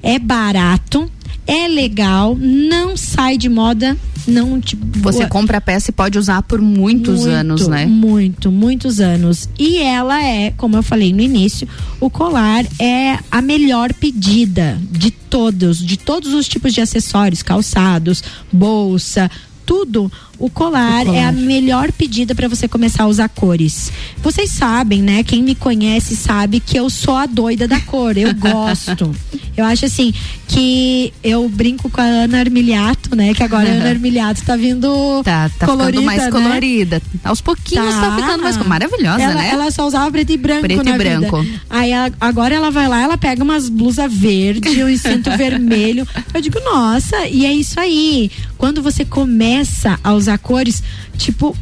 [SPEAKER 10] é barato, é legal, não sai de moda, não
[SPEAKER 1] Você compra a peça e pode usar por muitos
[SPEAKER 10] muito,
[SPEAKER 1] anos, né?
[SPEAKER 10] Muito, muitos anos. E ela é, como eu falei no início, o colar é a melhor pedida de todos, de todos os tipos de acessórios, calçados, bolsa, tudo. O colar,
[SPEAKER 1] O colar.
[SPEAKER 10] é a melhor pedida para você começar a usar cores. Vocês sabem, né? Quem me conhece sabe que eu sou a doida da cor. Eu gosto. eu acho assim que eu brinco com a Ana Armiliato, né? Que agora a Ana Armiliato tá vindo
[SPEAKER 1] Tá, tá
[SPEAKER 10] colorida,
[SPEAKER 1] ficando mais
[SPEAKER 10] né?
[SPEAKER 1] colorida. Aos pouquinhos tá, ficando mais maravilhosa,
[SPEAKER 10] ela,
[SPEAKER 1] né?
[SPEAKER 10] Ela só usava preto e branco
[SPEAKER 1] Preto
[SPEAKER 10] na
[SPEAKER 1] e branco.
[SPEAKER 10] vida. Aí a- agora ela vai lá, ela pega umas blusas verde, um cinto vermelho. Eu digo, nossa, e é isso aí. Quando você começa a usar cores, tipo,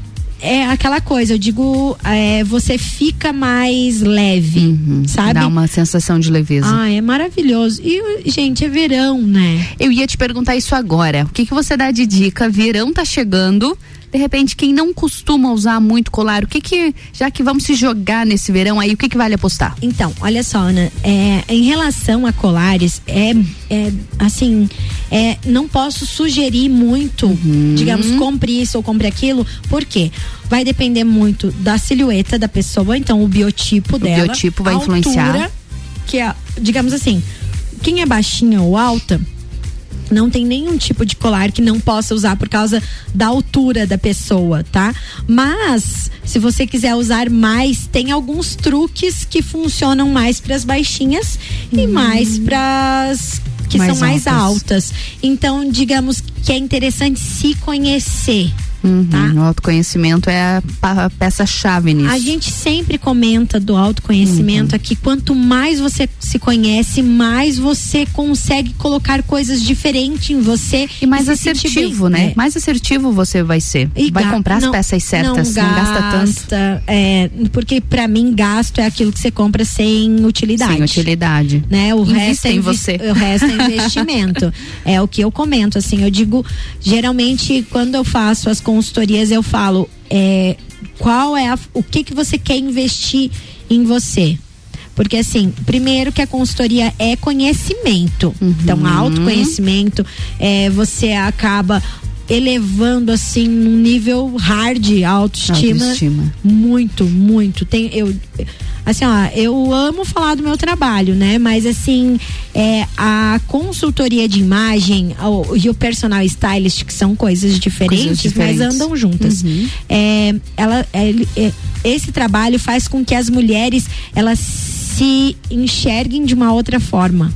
[SPEAKER 10] é aquela coisa, eu digo, é, você fica mais leve, sabe?
[SPEAKER 1] Dá uma sensação de leveza.
[SPEAKER 10] Ah, é maravilhoso. E, gente, é verão, né?
[SPEAKER 1] Eu ia te perguntar isso agora. O que, que você dá de dica? Verão tá chegando. De repente, quem não costuma usar muito colar, o que que, já que vamos se jogar nesse verão aí, o que que vale apostar?
[SPEAKER 10] Então, olha só, Ana, é, em relação a colares, é, é assim, é, não posso sugerir muito,
[SPEAKER 1] Uhum.
[SPEAKER 10] digamos, compre isso ou compre aquilo, por quê? Vai depender muito da silhueta da pessoa, então o biotipo dela.
[SPEAKER 1] biotipo vai influenciar.
[SPEAKER 10] altura, que é, digamos assim, quem é baixinha ou alta, não tem nenhum tipo de colar que não possa usar por causa da altura da pessoa, tá? Mas se você quiser usar mais, tem alguns truques que funcionam mais para as baixinhas e mais para as que
[SPEAKER 1] Mais
[SPEAKER 10] são mais
[SPEAKER 1] altas.
[SPEAKER 10] altas. Então, digamos que é interessante se conhecer.
[SPEAKER 1] Uhum, O autoconhecimento é a, peça-chave nisso.
[SPEAKER 10] A gente sempre comenta do autoconhecimento aqui. Quanto mais você se conhece, mais você consegue colocar coisas diferentes em você
[SPEAKER 1] E mais
[SPEAKER 10] sentir
[SPEAKER 1] assertivo, né?
[SPEAKER 10] É.
[SPEAKER 1] Mais assertivo você vai ser.
[SPEAKER 10] E
[SPEAKER 1] vai comprar as
[SPEAKER 10] não-
[SPEAKER 1] peças certas, não, gasta tanto.
[SPEAKER 10] é, porque pra mim gasto é aquilo que você compra sem utilidade.
[SPEAKER 1] Sem utilidade.
[SPEAKER 10] Né? O resto é
[SPEAKER 1] em você.
[SPEAKER 10] O resto é investimento. é o que eu comento, assim, eu digo, geralmente quando eu faço as consultorias eu falo é, qual é a, o que que você quer investir em você. Porque assim, primeiro que a consultoria é conhecimento. Então, autoconhecimento, é, você acaba elevando assim num nível hard a autoestima,
[SPEAKER 1] Autoestima.
[SPEAKER 10] muito muito tem eu assim ó eu amo falar do meu trabalho né? Mas assim é, a consultoria de imagem o- e o personal stylist que são coisas diferentes,
[SPEAKER 1] diferentes.
[SPEAKER 10] mas andam juntas. É, ela ele- é, esse trabalho faz com que as mulheres elas se enxerguem de uma outra forma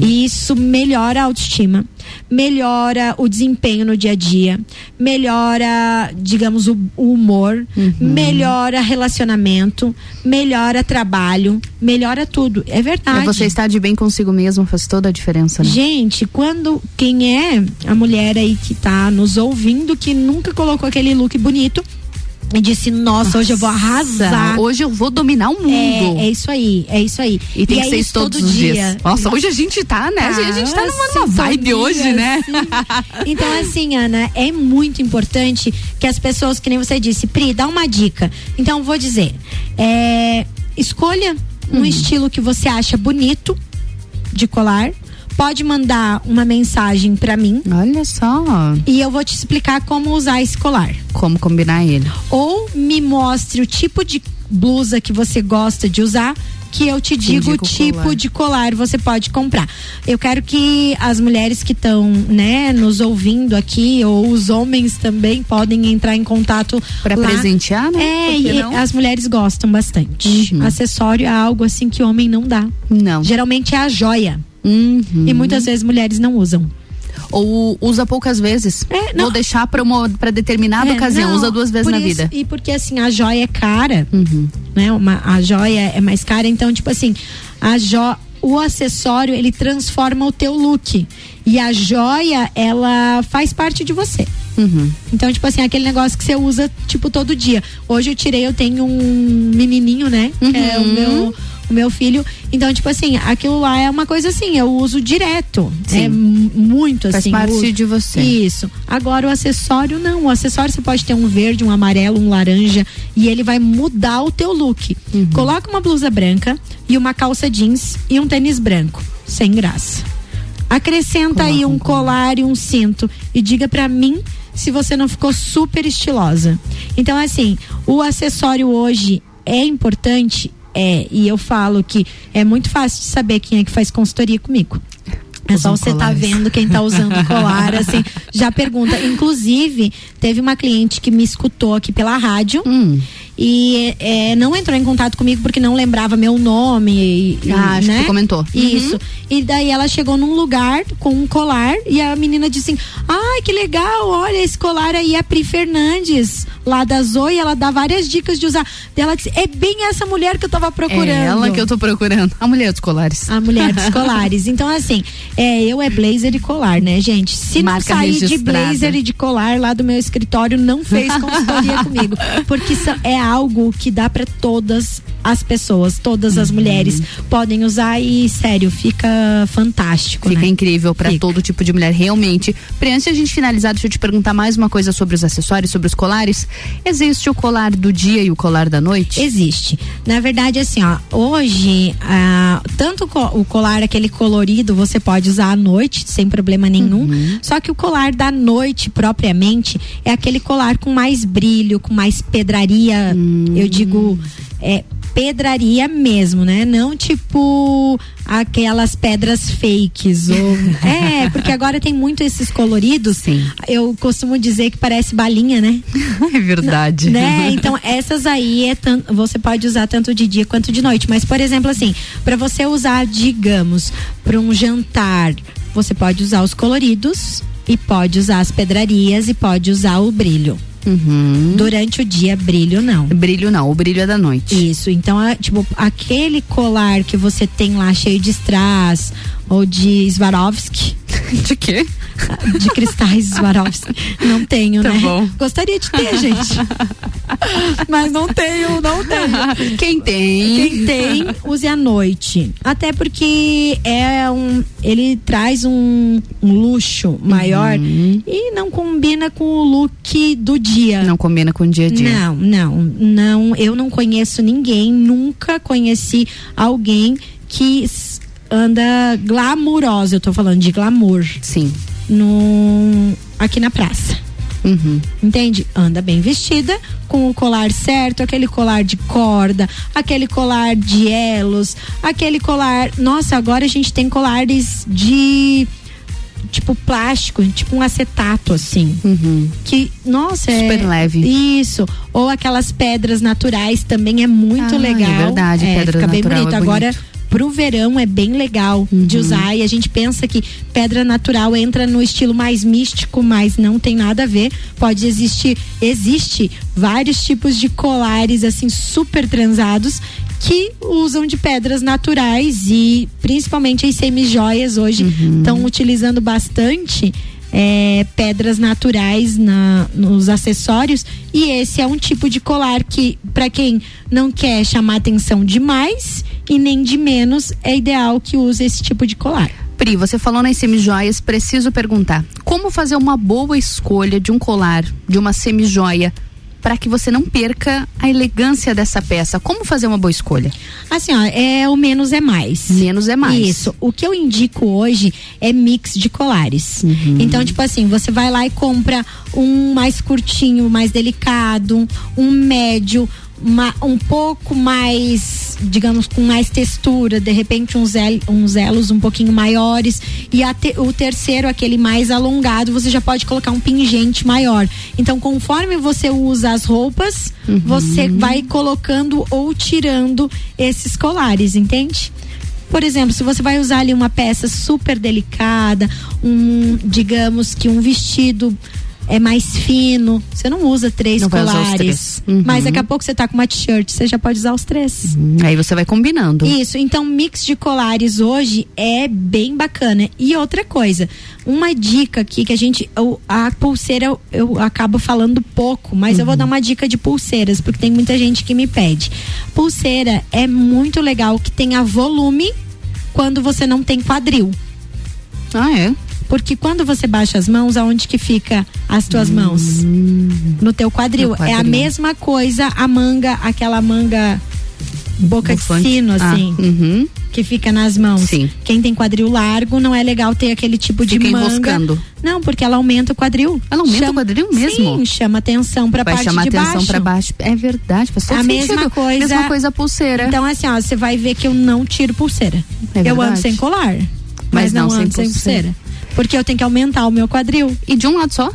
[SPEAKER 10] e isso melhora a autoestima, melhora o desempenho no dia a dia, melhora, digamos, o, o humor, melhora relacionamento, melhora trabalho, melhora tudo. É verdade.
[SPEAKER 1] É você estar de bem consigo mesmo faz toda a diferença, né?
[SPEAKER 10] Gente, quando quem é a mulher aí que tá nos ouvindo que nunca colocou aquele look bonito e disse, nossa, hoje eu vou arrasar.
[SPEAKER 1] Hoje eu vou dominar o mundo.
[SPEAKER 10] É, é isso aí, é isso aí.
[SPEAKER 1] E tem
[SPEAKER 10] é
[SPEAKER 1] que ser
[SPEAKER 10] isso
[SPEAKER 1] todos
[SPEAKER 10] todo
[SPEAKER 1] os
[SPEAKER 10] dia.
[SPEAKER 1] dias. Nossa, hoje a gente tá, né? a gente tá numa, numa vibe
[SPEAKER 10] sintonia,
[SPEAKER 1] hoje, né?
[SPEAKER 10] Então, assim, Ana, é muito importante que as pessoas, que nem você disse, Pri, dá uma dica. Então, vou dizer, é, escolha um estilo que você acha bonito de colar. Pode mandar uma mensagem pra mim.
[SPEAKER 1] Olha só.
[SPEAKER 10] E eu vou te explicar como usar esse colar.
[SPEAKER 1] Como combinar ele.
[SPEAKER 10] Ou me mostre o tipo de blusa que você gosta de usar. Que eu te digo o tipo
[SPEAKER 1] colar.
[SPEAKER 10] de colar você pode comprar. Eu quero que as mulheres que estão, né, nos ouvindo aqui, ou os homens também podem entrar em contato
[SPEAKER 1] Pra
[SPEAKER 10] lá.
[SPEAKER 1] presentear, né?
[SPEAKER 10] É, e
[SPEAKER 1] não?
[SPEAKER 10] as mulheres gostam bastante. Acessório é algo assim que homem não dá.
[SPEAKER 1] Não.
[SPEAKER 10] Geralmente é a joia.
[SPEAKER 1] Uhum.
[SPEAKER 10] E muitas vezes mulheres não usam.
[SPEAKER 1] Ou usa poucas vezes.
[SPEAKER 10] não.
[SPEAKER 1] Vou deixar pra, uma, pra determinada
[SPEAKER 10] É,
[SPEAKER 1] ocasião.
[SPEAKER 10] não,
[SPEAKER 1] usa duas vezes na
[SPEAKER 10] isso-
[SPEAKER 1] vida.
[SPEAKER 10] E porque assim, a joia é cara,
[SPEAKER 1] Uhum.
[SPEAKER 10] né? Uma, a joia é mais cara, então, tipo assim, a jo, o acessório, ele transforma o teu look. E a joia, ela faz parte de você.
[SPEAKER 1] Uhum.
[SPEAKER 10] Então, tipo assim, aquele negócio que você usa, tipo, todo dia. Hoje eu tirei, eu tenho um menininho, né? Que É o
[SPEAKER 1] Uhum.
[SPEAKER 10] meu, o meu filho. Então, tipo assim, aquilo lá é uma coisa assim, eu uso direto.
[SPEAKER 1] Sim.
[SPEAKER 10] É muito
[SPEAKER 1] Faz
[SPEAKER 10] assim.
[SPEAKER 1] parte
[SPEAKER 10] uso.
[SPEAKER 1] de você.
[SPEAKER 10] Isso. Agora o acessório não. O acessório você pode ter um verde, um amarelo, um laranja e ele vai mudar o teu look.
[SPEAKER 1] Uhum.
[SPEAKER 10] Coloca uma blusa branca e uma calça jeans e um tênis branco. Sem graça. Acrescenta aí um colar e um cinto e diga pra mim se você não ficou super estilosa. Então, assim, o acessório hoje é importante, é, e eu falo que é muito fácil de saber quem é que faz consultoria comigo. É só você tá
[SPEAKER 1] colares.
[SPEAKER 10] vendo quem tá usando colar, assim, já pergunta. Inclusive, teve uma cliente que me escutou aqui pela rádio
[SPEAKER 1] Hum.
[SPEAKER 10] E é, não entrou em contato comigo porque não lembrava meu nome. E,
[SPEAKER 1] Ah, acho que
[SPEAKER 10] né?
[SPEAKER 1] tu comentou.
[SPEAKER 10] Isso.
[SPEAKER 1] Uhum.
[SPEAKER 10] E daí ela chegou num lugar com um colar e a menina disse assim: Ai, que legal, olha, esse colar aí é a Pri Fernandes, lá da Zoe, ela dá várias dicas de usar. Ela disse: É bem essa mulher que eu tava procurando.
[SPEAKER 1] É ela que eu tô procurando. A mulher dos colares.
[SPEAKER 10] A mulher dos colares. Então, assim, é, eu é blazer e colar, né, gente? Se
[SPEAKER 1] Marca
[SPEAKER 10] não sair de
[SPEAKER 1] registrada.
[SPEAKER 10] blazer e de colar lá do meu escritório, não fez consultoria comigo. Porque é algo que dá pra todas as pessoas, todas
[SPEAKER 1] Uhum.
[SPEAKER 10] as mulheres podem usar e, sério, fica fantástico.
[SPEAKER 1] Fica
[SPEAKER 10] né?
[SPEAKER 1] incrível pra todo tipo de mulher, realmente. Pri, antes de a gente finalizar, deixa eu te perguntar mais uma coisa sobre os acessórios, sobre os colares. Existe o colar do dia e o colar da noite?
[SPEAKER 10] Existe. Na verdade, assim, ó, hoje, ah, tanto o colar, aquele colorido, você pode usar à noite, sem problema nenhum.
[SPEAKER 1] Uhum.
[SPEAKER 10] Só que o colar da noite, propriamente, é aquele colar com mais brilho, com mais pedraria. Eu digo, é pedraria mesmo, né? Não tipo aquelas pedras fakes. Ou, é, porque agora tem muito esses coloridos.
[SPEAKER 1] Sim.
[SPEAKER 10] Eu costumo dizer que parece balinha, né?
[SPEAKER 1] É verdade.
[SPEAKER 10] Né? Então, essas aí é tan- você pode usar tanto de dia quanto de noite. Mas, por exemplo, assim, para você usar, digamos, para um jantar, você pode usar os coloridos e pode usar as pedrarias e pode usar o brilho.
[SPEAKER 1] Uhum.
[SPEAKER 10] Durante o dia, brilho não.
[SPEAKER 1] Brilho não, o brilho é da noite.
[SPEAKER 10] Isso, então, é, tipo, aquele colar que você tem lá cheio de strass ou de Swarovski,
[SPEAKER 1] De quê?
[SPEAKER 10] De cristais Swarovski. Não tenho,
[SPEAKER 1] Tá
[SPEAKER 10] né?
[SPEAKER 1] bom.
[SPEAKER 10] Gostaria de ter, gente. Mas não tenho, não tenho.
[SPEAKER 1] Quem tem?
[SPEAKER 10] Quem tem, use à noite. Até porque é um. Ele traz um, um luxo maior e não combina com o look do dia.
[SPEAKER 1] Não combina com o dia a dia.
[SPEAKER 10] Não, não, não. Eu não conheço ninguém, nunca conheci alguém que anda glamurosa. Eu tô falando de glamour.
[SPEAKER 1] Sim.
[SPEAKER 10] No, aqui na praça.
[SPEAKER 1] Uhum.
[SPEAKER 10] Entende? Anda bem vestida, com o colar certo, aquele colar de corda, aquele colar de elos, aquele colar. Nossa, agora a gente tem colares de tipo plástico, tipo um acetato assim. Que, nossa, é.
[SPEAKER 1] Uhum. Super leve.
[SPEAKER 10] Isso. Ou aquelas pedras naturais também é muito
[SPEAKER 1] Ah,
[SPEAKER 10] legal.
[SPEAKER 1] é verdade, pedra
[SPEAKER 10] fica bem
[SPEAKER 1] natural
[SPEAKER 10] bonito.
[SPEAKER 1] é
[SPEAKER 10] Agora,
[SPEAKER 1] bonito. Uhum.
[SPEAKER 10] pro verão é bem legal de usar e a gente pensa que pedra natural entra no estilo mais místico, mas não tem nada a ver. Pode existir, existe vários tipos de colares assim super transados que usam de pedras naturais e principalmente as semijoias hoje estão utilizando bastante é, pedras naturais na, nos acessórios. E esse é um tipo de colar que para quem não quer chamar atenção demais e nem de menos é ideal que use esse tipo de colar.
[SPEAKER 1] Pri, você falou nas semijoias, preciso perguntar: como fazer uma boa escolha de um colar, de uma semijoia, para que você não perca a elegância dessa peça? Como fazer uma boa escolha?
[SPEAKER 10] Assim, ó, é o menos é mais.
[SPEAKER 1] Menos é mais.
[SPEAKER 10] Isso. O que eu indico hoje é mix de colares.
[SPEAKER 1] Uhum.
[SPEAKER 10] Então, tipo assim, você vai lá e compra um mais curtinho, mais delicado, um médio, uma- um pouco mais, digamos, com mais textura, de repente uns, el- uns elos um pouquinho maiores. E te- o terceiro, aquele mais alongado, você já pode colocar um pingente maior. Então, conforme você usa as roupas, você vai colocando ou tirando esses colares, entende? Por exemplo, se você vai usar ali uma peça super delicada, um, digamos que um vestido é mais fino, você não usa três
[SPEAKER 1] Não
[SPEAKER 10] colares.
[SPEAKER 1] três. Uhum.
[SPEAKER 10] Mas daqui a pouco você tá com uma t-shirt, você já pode usar os três.
[SPEAKER 1] Aí você vai combinando.
[SPEAKER 10] Isso, então mix de colares hoje é bem bacana. E outra coisa, uma dica aqui que a gente, eu- a pulseira eu, eu acabo falando pouco, mas eu vou dar uma dica de pulseiras, porque tem muita gente que me pede. Pulseira é muito legal que tenha volume quando você não tem quadril.
[SPEAKER 1] Ah, é?
[SPEAKER 10] Porque quando você baixa as mãos, aonde que fica as tuas mãos? No teu quadril.
[SPEAKER 1] Quadril.
[SPEAKER 10] É a mesma coisa a manga, aquela manga boca
[SPEAKER 1] Bufante.
[SPEAKER 10] de sino,
[SPEAKER 1] Ah,
[SPEAKER 10] assim.
[SPEAKER 1] uhum.
[SPEAKER 10] Que fica nas mãos. Quem tem quadril largo não é legal ter aquele tipo
[SPEAKER 1] Fica
[SPEAKER 10] de manga.
[SPEAKER 1] enroscando.
[SPEAKER 10] Não, porque ela aumenta o quadril.
[SPEAKER 1] Ela aumenta o quadril mesmo?
[SPEAKER 10] Sim, chama atenção pra
[SPEAKER 1] Vai
[SPEAKER 10] parte
[SPEAKER 1] chamar
[SPEAKER 10] de
[SPEAKER 1] atenção
[SPEAKER 10] baixo.
[SPEAKER 1] pra baixo. É verdade, faz todo
[SPEAKER 10] a
[SPEAKER 1] sentido.
[SPEAKER 10] mesma coisa.
[SPEAKER 1] Mesma coisa a pulseira.
[SPEAKER 10] Então, assim, ó, você vai ver que eu não tiro pulseira.
[SPEAKER 1] É
[SPEAKER 10] eu ando sem colar. Mas,
[SPEAKER 1] Mas não
[SPEAKER 10] não,
[SPEAKER 1] sem
[SPEAKER 10] ando sem
[SPEAKER 1] pulseira.
[SPEAKER 10] pulseira. Porque eu tenho que aumentar o meu quadril.
[SPEAKER 1] E de um lado só?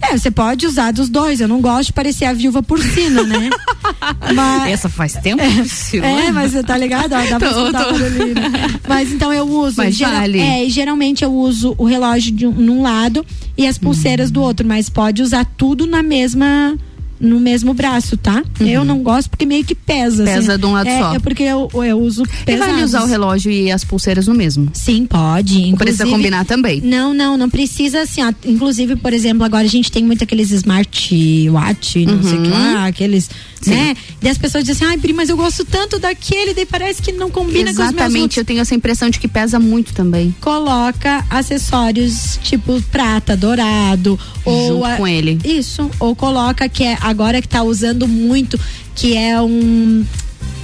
[SPEAKER 10] É, você pode usar dos dois. Eu não gosto de parecer a viúva porcina, né? Mas,
[SPEAKER 1] Essa faz tempo, Priscila.
[SPEAKER 10] é, mas você tá ligado? Ó, dá pra
[SPEAKER 1] Tô, tô.
[SPEAKER 10] Mas então eu uso.
[SPEAKER 1] Mas vale.
[SPEAKER 10] É, e geralmente eu uso o relógio de um, num lado e as pulseiras do outro, mas pode usar tudo na mesma. No mesmo braço, tá? Eu não gosto porque meio que pesa.
[SPEAKER 1] Uhum. Pesa
[SPEAKER 10] assim.
[SPEAKER 1] de um lado
[SPEAKER 10] é,
[SPEAKER 1] só.
[SPEAKER 10] É porque eu, eu uso
[SPEAKER 1] E
[SPEAKER 10] pesados.
[SPEAKER 1] vale usar o relógio e as pulseiras no mesmo?
[SPEAKER 10] Sim, pode.
[SPEAKER 1] Ou precisa combinar também?
[SPEAKER 10] Não, não, não precisa assim, ó. Inclusive, por exemplo, agora a gente tem muito aqueles smartwatch, não sei o que
[SPEAKER 1] Uhum.
[SPEAKER 10] lá, aqueles,
[SPEAKER 1] Sim.
[SPEAKER 10] né? E as pessoas dizem assim, ai, Pri, mas eu gosto tanto daquele, daí parece que não combina com os meus
[SPEAKER 1] Exatamente, eu tenho essa impressão de que pesa muito também.
[SPEAKER 10] Coloca acessórios tipo prata, dourado, ou
[SPEAKER 1] Junto
[SPEAKER 10] a-
[SPEAKER 1] com ele.
[SPEAKER 10] Isso, ou coloca que é agora que tá usando muito, que é um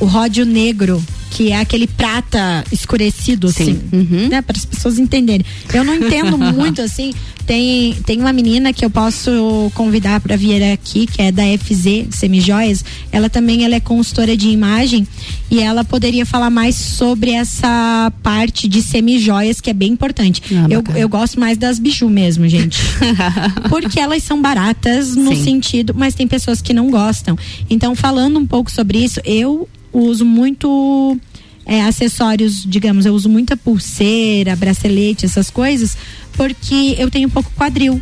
[SPEAKER 10] o ródio negro, que é aquele prata escurecido,
[SPEAKER 1] Sim.
[SPEAKER 10] assim, né? Para as pessoas entenderem. Eu não entendo muito, assim. Tem, tem uma menina que eu posso convidar para vir aqui, que é da FZ Semijoias. Ela também ela é consultora de imagem e ela poderia falar mais sobre essa parte de semijoias, que é bem importante. eu, eu gosto mais das biju mesmo, gente. Porque elas são baratas no
[SPEAKER 1] Sim.
[SPEAKER 10] sentido, mas tem pessoas que não gostam. Então, falando um pouco sobre isso, eu uso muito é, acessórios, digamos, eu uso muita pulseira, bracelete, essas coisas, porque eu tenho pouco quadril.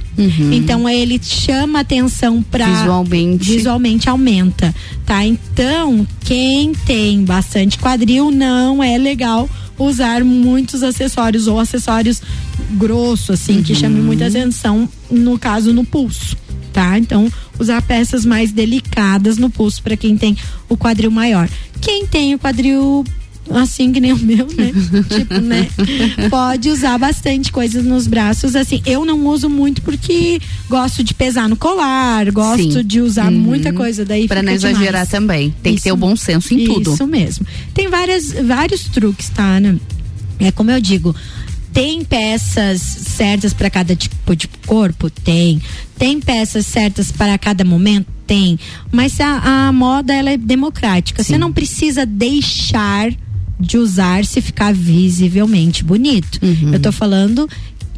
[SPEAKER 10] Então ele chama atenção para
[SPEAKER 1] Visualmente.
[SPEAKER 10] visualmente aumenta, tá? Então, quem tem bastante quadril não é legal usar muitos acessórios ou acessórios grosso, assim, que chame muita atenção, no caso, no pulso. Tá? Então, usar peças mais delicadas no pulso para quem tem o quadril maior. Quem tem o quadril assim que nem o meu, né? tipo, né? Pode usar bastante coisas nos braços, assim. Eu não uso muito porque gosto de pesar no colar, gosto
[SPEAKER 1] Sim.
[SPEAKER 10] de usar
[SPEAKER 1] Uhum.
[SPEAKER 10] muita coisa daí.
[SPEAKER 1] Pra
[SPEAKER 10] fica
[SPEAKER 1] não exagerar
[SPEAKER 10] demais.
[SPEAKER 1] também. Tem que ter o bom senso em tudo.
[SPEAKER 10] Isso mesmo. Tem várias, vários truques, tá, Ana? É como eu digo. Tem peças certas para cada tipo de corpo? Tem. Tem peças certas para cada momento? Tem. Mas a, a moda ela é democrática. Você não precisa deixar de usar se ficar visivelmente bonito.
[SPEAKER 1] Uhum.
[SPEAKER 10] Eu tô falando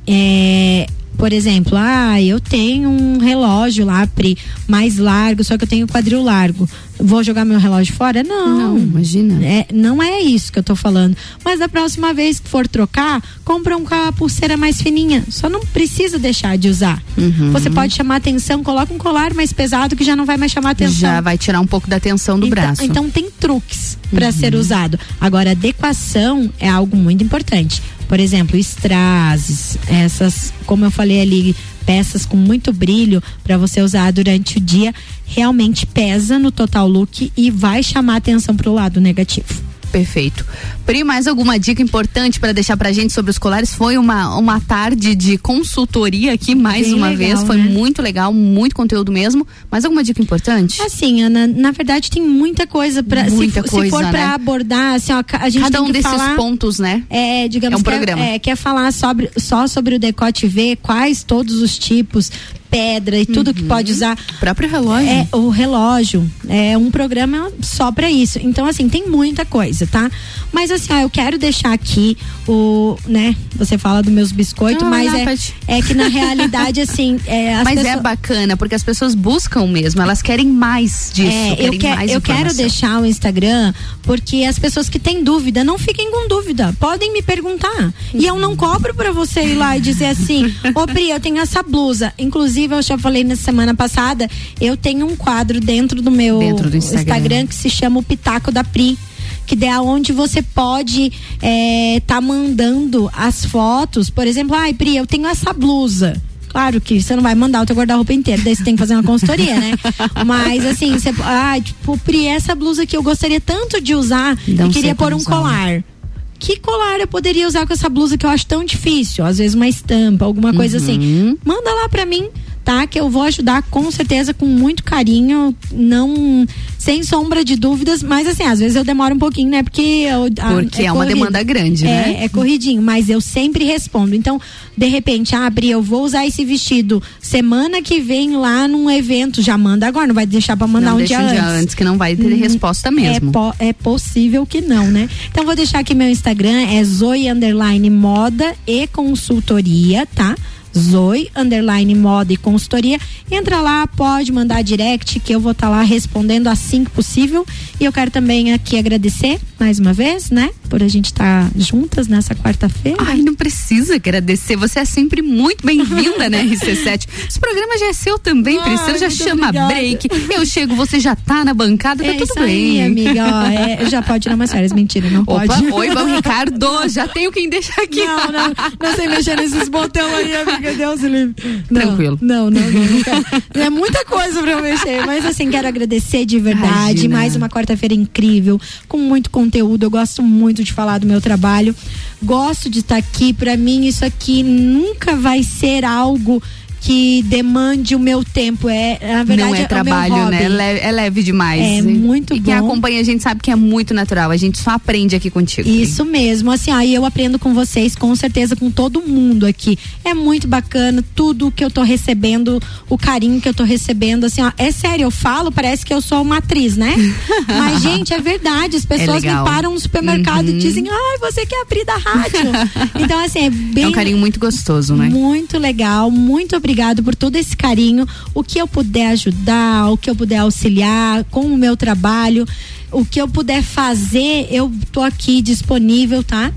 [SPEAKER 10] é, por exemplo, ah, eu tenho um relógio lá, Pri, mais largo, só que eu tenho quadril largo. Vou jogar meu relógio fora? Não.
[SPEAKER 1] Não, imagina.
[SPEAKER 10] É, não é isso que eu tô falando. Mas da próxima vez que for trocar, compra um com a pulseira mais fininha. Só não precisa deixar de usar.
[SPEAKER 1] Uhum.
[SPEAKER 10] Você pode chamar atenção, coloca um colar mais pesado que já não vai mais chamar atenção.
[SPEAKER 1] Já vai tirar um pouco da tensão do
[SPEAKER 10] Então-
[SPEAKER 1] braço.
[SPEAKER 10] Então tem truques para
[SPEAKER 1] Uhum.
[SPEAKER 10] ser usado. Agora, adequação é algo muito importante. Por exemplo, strass, essas, como eu falei ali, peças com muito brilho para você usar durante o dia, realmente pesa no total look e vai chamar atenção pro lado negativo.
[SPEAKER 1] Perfeito. Pri, mais alguma dica importante para deixar pra gente sobre os colares? Foi uma, uma tarde de consultoria aqui, mais
[SPEAKER 10] Bem
[SPEAKER 1] uma
[SPEAKER 10] legal,
[SPEAKER 1] vez. Foi
[SPEAKER 10] né?
[SPEAKER 1] muito legal, muito conteúdo mesmo. Mais alguma dica importante?
[SPEAKER 10] Assim, Ana, na verdade tem muita coisa para se, se for
[SPEAKER 1] né?
[SPEAKER 10] para abordar, assim, ó, a gente
[SPEAKER 1] Cada
[SPEAKER 10] tem
[SPEAKER 1] um
[SPEAKER 10] que
[SPEAKER 1] desses
[SPEAKER 10] falar,
[SPEAKER 1] pontos, né?
[SPEAKER 10] É, digamos
[SPEAKER 1] É um
[SPEAKER 10] que
[SPEAKER 1] programa.
[SPEAKER 10] É, quer falar sobre, só sobre o decote V, quais todos os tipos, pedra e tudo que pode usar.
[SPEAKER 1] O próprio relógio.
[SPEAKER 10] É, o relógio. É um programa só pra isso. Então, assim, tem muita coisa, tá? Mas assim, ó, eu quero deixar aqui o, né? Você fala dos meus biscoitos,
[SPEAKER 1] Ah,
[SPEAKER 10] mas é, é que na realidade, assim, é, as
[SPEAKER 1] Mas é
[SPEAKER 10] pessoas-
[SPEAKER 1] bacana, porque as pessoas buscam mesmo, elas querem mais disso.
[SPEAKER 10] é, eu, que- eu quero deixar o Instagram porque as pessoas que têm dúvida não fiquem com dúvida, podem me perguntar. E eu não cobro pra você ir lá e dizer assim: Ô Pri, eu tenho essa blusa. Inclusive, eu já falei na semana passada, eu tenho um quadro dentro do meu
[SPEAKER 1] Dentro do Instagram.
[SPEAKER 10] que se chama o Pitaco da Pri. Que é onde você pode é, tá mandando as fotos, por exemplo, ai Pri, eu tenho essa blusa. Claro que você não vai mandar o teu guarda-roupa inteiro, daí você tem que fazer uma consultoria, né? Mas assim, você, ah, tipo, Pri, essa blusa que eu gostaria tanto de usar
[SPEAKER 1] Não
[SPEAKER 10] e queria pôr um
[SPEAKER 1] usar.
[SPEAKER 10] colar. Que colar eu poderia usar com essa blusa que eu acho tão difícil? Às vezes uma estampa, alguma coisa
[SPEAKER 1] Uhum.
[SPEAKER 10] assim. Manda lá pra mim, tá? Que eu vou ajudar com certeza, com muito carinho, não sem sombra de dúvidas, mas assim, às vezes eu demoro um pouquinho, né? Porque eu, a-
[SPEAKER 1] Porque é uma
[SPEAKER 10] corrido.
[SPEAKER 1] demanda grande,
[SPEAKER 10] é,
[SPEAKER 1] né?
[SPEAKER 10] É corridinho, mas eu sempre respondo. Então, de repente, abre, eu vou usar esse vestido semana que vem lá num evento, já manda agora, não vai deixar pra mandar
[SPEAKER 1] não
[SPEAKER 10] um dia
[SPEAKER 1] um dia
[SPEAKER 10] antes.
[SPEAKER 1] antes, que não vai ter
[SPEAKER 10] Hum,
[SPEAKER 1] resposta mesmo.
[SPEAKER 10] É, po- é possível que não, né? Então vou deixar aqui meu Instagram, é Zoe Underline Moda e Consultoria, tá? Zoe Underline Moda e Consultoria. Entra lá, pode mandar direct que eu vou estar lá respondendo assim que possível. E eu quero também aqui agradecer mais uma vez, né? Por a gente estar juntas nessa quarta-feira.
[SPEAKER 1] Ai, não precisa agradecer. Você é sempre muito bem-vinda, né, RC7? Esse programa já é seu também,
[SPEAKER 10] Ai,
[SPEAKER 1] Priscila. Já chama
[SPEAKER 10] obrigada.
[SPEAKER 1] break. Eu chego, você já tá na bancada, tá
[SPEAKER 10] É
[SPEAKER 1] tudo bem.
[SPEAKER 10] aí, amiga. Ó, é, já pode tirar umas férias. Mentira, não
[SPEAKER 1] Opa,
[SPEAKER 10] pode.
[SPEAKER 1] oi, Ricardo. Já tenho quem deixar aqui.
[SPEAKER 10] Não, não, não sei mexer nesses botões aí, amiga. Deus me livre.
[SPEAKER 1] Tranquilo.
[SPEAKER 10] Não, não, não. não é muita coisa pra eu mexer. Mas assim, quero agradecer de verdade.
[SPEAKER 1] Imagina.
[SPEAKER 10] Mais uma quarta-feira incrível, com muito conteúdo. Eu gosto muito de falar do meu trabalho. Gosto de estar aqui. Pra mim, isso aqui nunca vai ser algo que demande o meu tempo. É, na verdade,
[SPEAKER 1] não é
[SPEAKER 10] meu
[SPEAKER 1] trabalho, né? É leve, é leve demais.
[SPEAKER 10] É muito
[SPEAKER 1] e quem
[SPEAKER 10] bom.
[SPEAKER 1] acompanha a gente sabe que é muito natural. A gente só aprende aqui contigo.
[SPEAKER 10] Isso mesmo, assim, aí eu aprendo com vocês, com certeza, com todo mundo aqui. É muito bacana tudo que eu tô recebendo, o carinho que eu tô recebendo, assim, ó, é sério, eu falo, parece que eu sou uma atriz, né? Mas, gente, é verdade, as pessoas me
[SPEAKER 1] legal.
[SPEAKER 10] param no supermercado
[SPEAKER 1] Uhum.
[SPEAKER 10] e dizem, ai, você quer abrir da rádio. então, assim, é bem
[SPEAKER 1] É um carinho muito gostoso, né?
[SPEAKER 10] muito legal, muito obrigado por todo esse carinho. O que eu puder ajudar, o que eu puder auxiliar com o meu trabalho. O que eu puder fazer, eu tô aqui disponível, tá?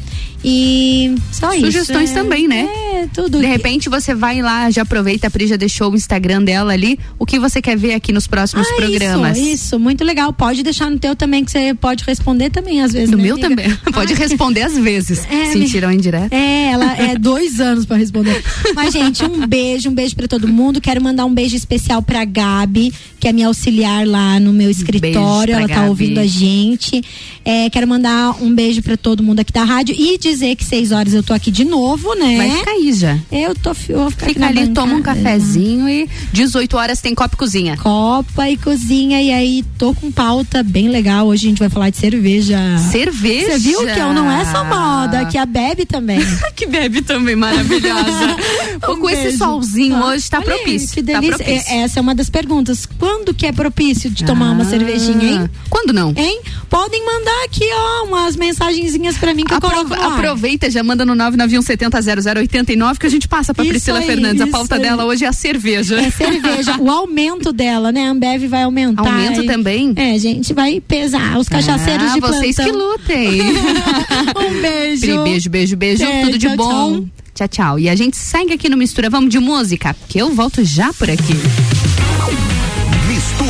[SPEAKER 10] E só isso.
[SPEAKER 1] Sugestões
[SPEAKER 10] é-
[SPEAKER 1] também, né?
[SPEAKER 10] É, tudo.
[SPEAKER 1] De repente você vai lá, já aproveita, a Pri já deixou o Instagram dela ali. O que você quer ver aqui nos próximos
[SPEAKER 10] Ah,
[SPEAKER 1] programas?
[SPEAKER 10] Isso, isso, muito legal. Pode deixar no teu também, que você pode responder também, às vezes.
[SPEAKER 1] No
[SPEAKER 10] né,
[SPEAKER 1] meu
[SPEAKER 10] amiga?
[SPEAKER 1] também. Pode responder às vezes.
[SPEAKER 10] É,
[SPEAKER 1] Sentiram indireta?
[SPEAKER 10] É, ela é dois anos pra responder. Mas, gente, um beijo, um beijo pra todo mundo. Quero mandar um beijo especial pra Gabi, que é minha auxiliar lá no meu escritório.
[SPEAKER 1] pra
[SPEAKER 10] Ela tá
[SPEAKER 1] Gabi.
[SPEAKER 10] ouvindo a gente. É, quero mandar um beijo pra todo mundo aqui da rádio e dizer que seis horas eu tô aqui de novo, né?
[SPEAKER 1] Vai ficar aí já.
[SPEAKER 10] Eu tô eu vou ficar
[SPEAKER 1] Fica ali, toma um
[SPEAKER 10] bancada.
[SPEAKER 1] cafezinho e 18 horas tem copo e cozinha.
[SPEAKER 10] Copa e cozinha, e aí tô com pauta bem legal. Hoje a gente vai falar de cerveja.
[SPEAKER 1] Cerveja?
[SPEAKER 10] Você viu que eu não é só moda, que a bebe também.
[SPEAKER 1] que bebe também, maravilhosa. Pô,
[SPEAKER 10] Um
[SPEAKER 1] com esse
[SPEAKER 10] beijo.
[SPEAKER 1] solzinho
[SPEAKER 10] Ah,
[SPEAKER 1] hoje tá
[SPEAKER 10] olha aí,
[SPEAKER 1] propício.
[SPEAKER 10] Que
[SPEAKER 1] tá
[SPEAKER 10] delícia.
[SPEAKER 1] propício.
[SPEAKER 10] É- essa é uma das perguntas. Quando que é propício de tomar uma
[SPEAKER 1] Ah,
[SPEAKER 10] cervejinha, hein?
[SPEAKER 1] Quando não?
[SPEAKER 10] Hein? Podem mandar aqui, ó, umas mensagenzinhas pra mim que eu
[SPEAKER 1] Apro-
[SPEAKER 10] coloco no ar.
[SPEAKER 1] aproveita, já manda no 991700089 que a gente passa pra
[SPEAKER 10] Isso
[SPEAKER 1] Priscila
[SPEAKER 10] aí,
[SPEAKER 1] Fernandes. A pauta
[SPEAKER 10] aí.
[SPEAKER 1] dela hoje é a cerveja.
[SPEAKER 10] É cerveja. o aumento dela, né? A Ambev vai aumentar.
[SPEAKER 1] Aumento
[SPEAKER 10] e-
[SPEAKER 1] também?
[SPEAKER 10] É, gente, vai pesar. Os cachaceiros
[SPEAKER 1] ah,
[SPEAKER 10] de
[SPEAKER 1] vocês
[SPEAKER 10] plantão.
[SPEAKER 1] que lutem.
[SPEAKER 10] um beijo.
[SPEAKER 1] Pri, beijo, beijo, beijo.
[SPEAKER 10] É,
[SPEAKER 1] Tudo de
[SPEAKER 10] tchau,
[SPEAKER 1] bom.
[SPEAKER 10] tchau.
[SPEAKER 1] Tchau, tchau. E a gente segue aqui no Mistura. Vamos de música, que eu volto já por aqui.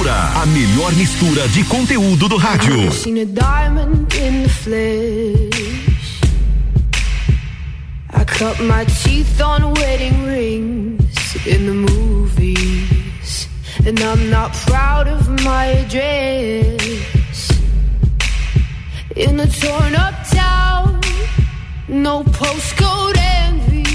[SPEAKER 2] A melhor mistura de conteúdo do rádio.
[SPEAKER 11] I cut my teeth on wedding rings in the movies. And I'm not proud of my address. In a torn up town, no postcode envy.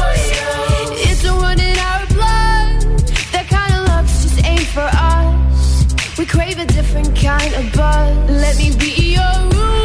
[SPEAKER 11] crave a different kind of buzz. Let me be your ruler.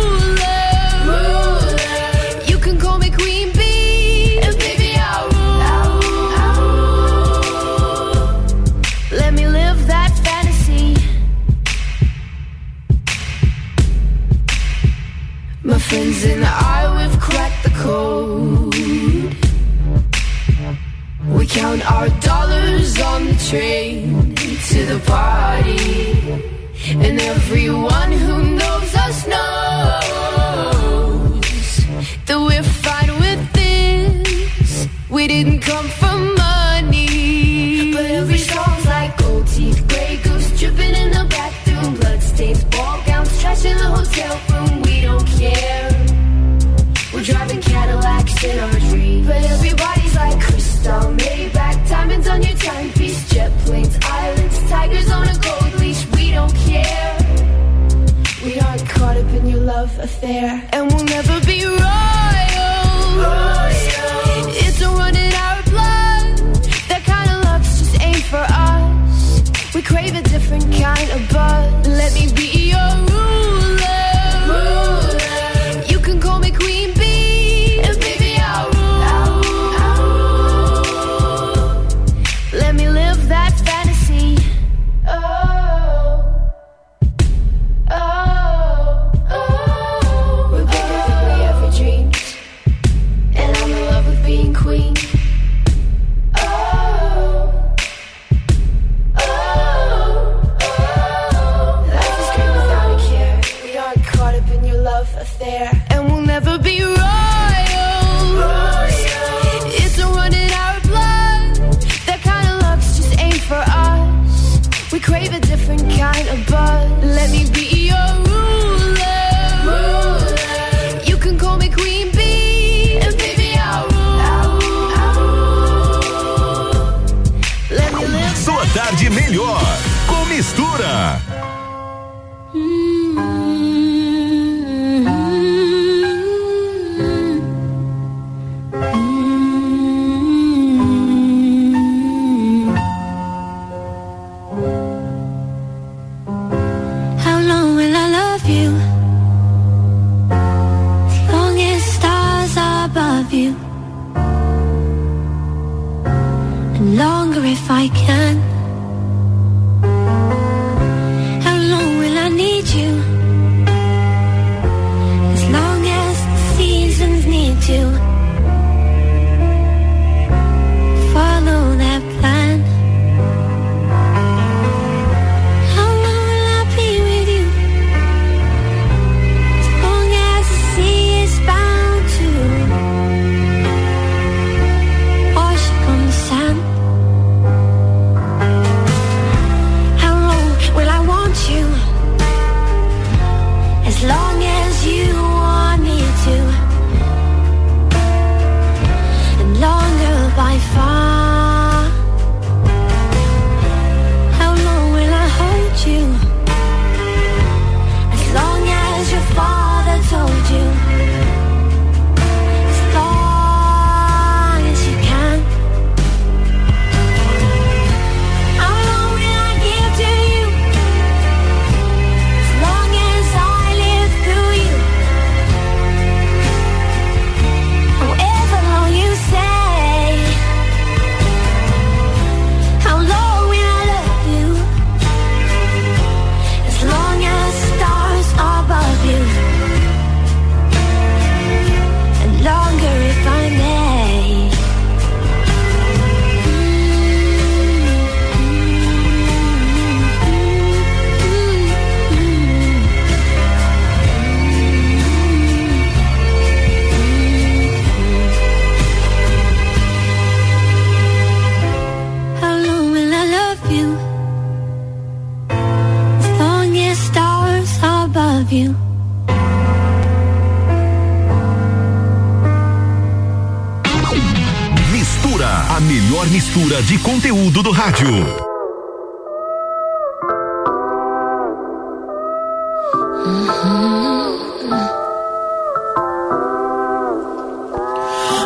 [SPEAKER 2] Rádio.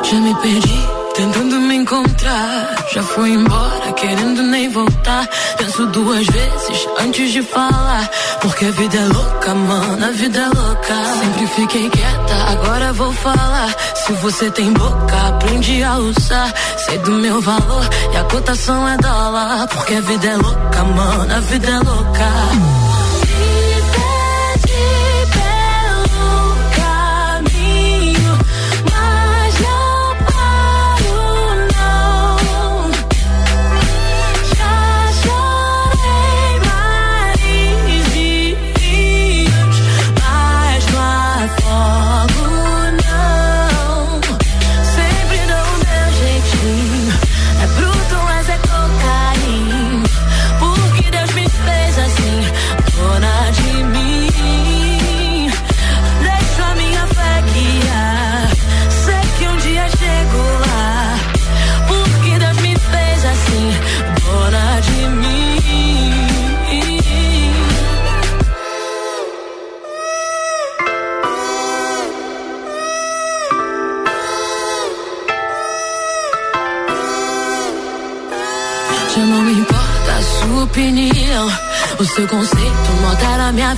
[SPEAKER 18] Já me perdi tentando me encontrar. Já fui embora querendo nem voltar. Penso duas vezes antes de falar. Porque a vida é louca, mano, a vida é louca. Sempre fiquei quieta, agora vou falar. Se você tem boca, aprende a usar. Sei do meu valor e a cotação é dólar. Porque a vida é louca, mano, a vida é louca.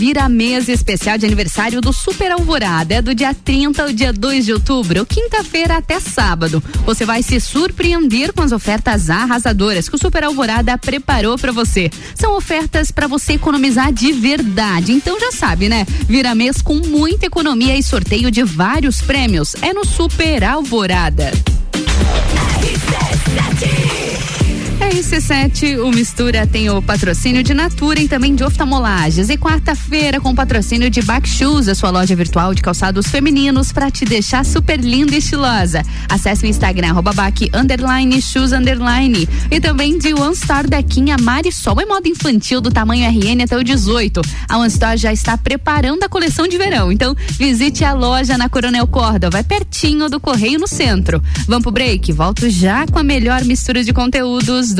[SPEAKER 1] Vira Mesa especial de aniversário do Super Alvorada. É do dia 30 ao dia 2 de outubro, quinta-feira até sábado. Você vai se surpreender com as ofertas arrasadoras que o Super Alvorada preparou para você. São ofertas para você economizar de verdade. Então já sabe, né? Vira mês com muita economia e sorteio de vários prêmios. É no Super Alvorada. RC7, o Mistura tem o patrocínio de Natura e também de oftalmolages. E quarta-feira com patrocínio de Back Shoes, a sua loja virtual de calçados femininos para te deixar super linda e estilosa. Acesse o Instagram, arroba Back, underline, shoes, underline. E também de One Star Dequinha Marisol é moda infantil do tamanho RN até o 18. A One Store já está preparando a coleção de verão. Então, visite a loja na Coronel Córdova, é pertinho do Correio no centro. Vamos pro break? Volto já com a melhor mistura de conteúdos do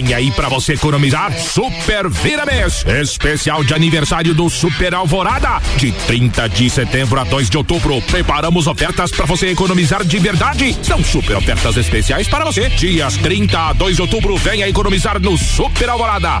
[SPEAKER 19] Vem aí pra você economizar Super Vira Mês. Especial de aniversário do Super Alvorada. De 30 de setembro a 2 de outubro. Preparamos ofertas pra você economizar de verdade. São super ofertas especiais para você. Dias 30 a 2 de outubro. Venha economizar no Super Alvorada.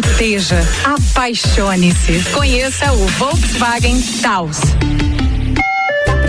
[SPEAKER 20] apaixone-se. Conheça o Volkswagen Taos.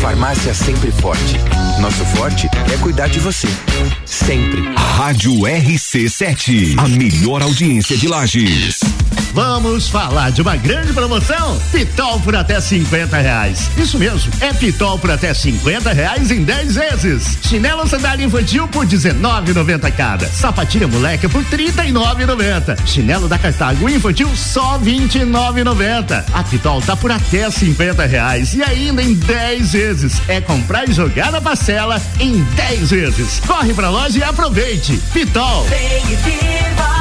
[SPEAKER 21] Farmácia Sempre Forte. Nosso forte é cuidar de você. Sempre.
[SPEAKER 2] Rádio RC7. A melhor audiência de Lages.
[SPEAKER 6] Vamos falar de uma grande promoção? Pitol por até 50 reais. Isso mesmo, é Pitol por até 50 reais em 10 vezes. Chinelo sandália infantil por 19,90 cada. Sapatilha moleca por 39,90. Chinelo da Cartago infantil só 29,90. A Pitol tá por até 50 reais e ainda em 10 vezes. É comprar e jogar na parcela em 10 vezes. Corre pra loja e aproveite. Pitol.
[SPEAKER 22] Vem e viva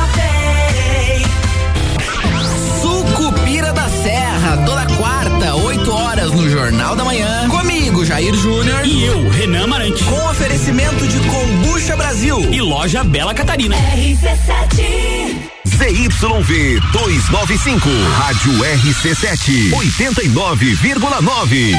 [SPEAKER 22] no Jornal da Manhã. Comigo, Jair Júnior.
[SPEAKER 23] E eu, Renan Marante.
[SPEAKER 22] Com oferecimento de Combucha Brasil.
[SPEAKER 23] E loja Bela Catarina.
[SPEAKER 22] RC7.
[SPEAKER 2] ZYV 295. Rádio RC7. 89,9.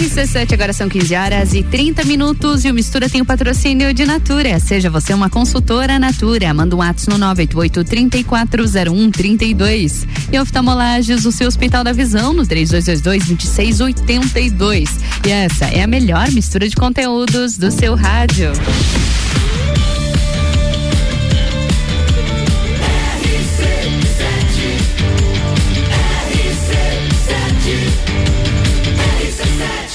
[SPEAKER 1] RC7, agora são 15 horas e 30 minutos e o Mistura tem o patrocínio de Natura. Seja você uma consultora Natura. Manda um ato no 988-340132. E oftalmolages, o seu Hospital da Visão, no 3222-2682. E essa é a melhor mistura de conteúdos do seu rádio.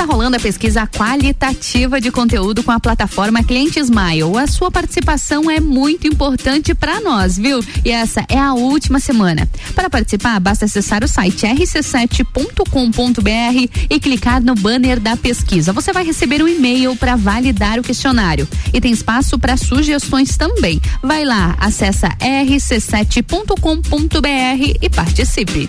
[SPEAKER 1] E tá rolando a pesquisa qualitativa de conteúdo com a plataforma Cliente Smile. A sua participação é muito importante para nós, viu? E essa é a última semana. Para participar, basta acessar o site rc7.com.br e clicar no banner da pesquisa. Você vai receber um e-mail para validar o questionário. E tem espaço para sugestões também. Vai lá, acessa rc7.com.br e participe.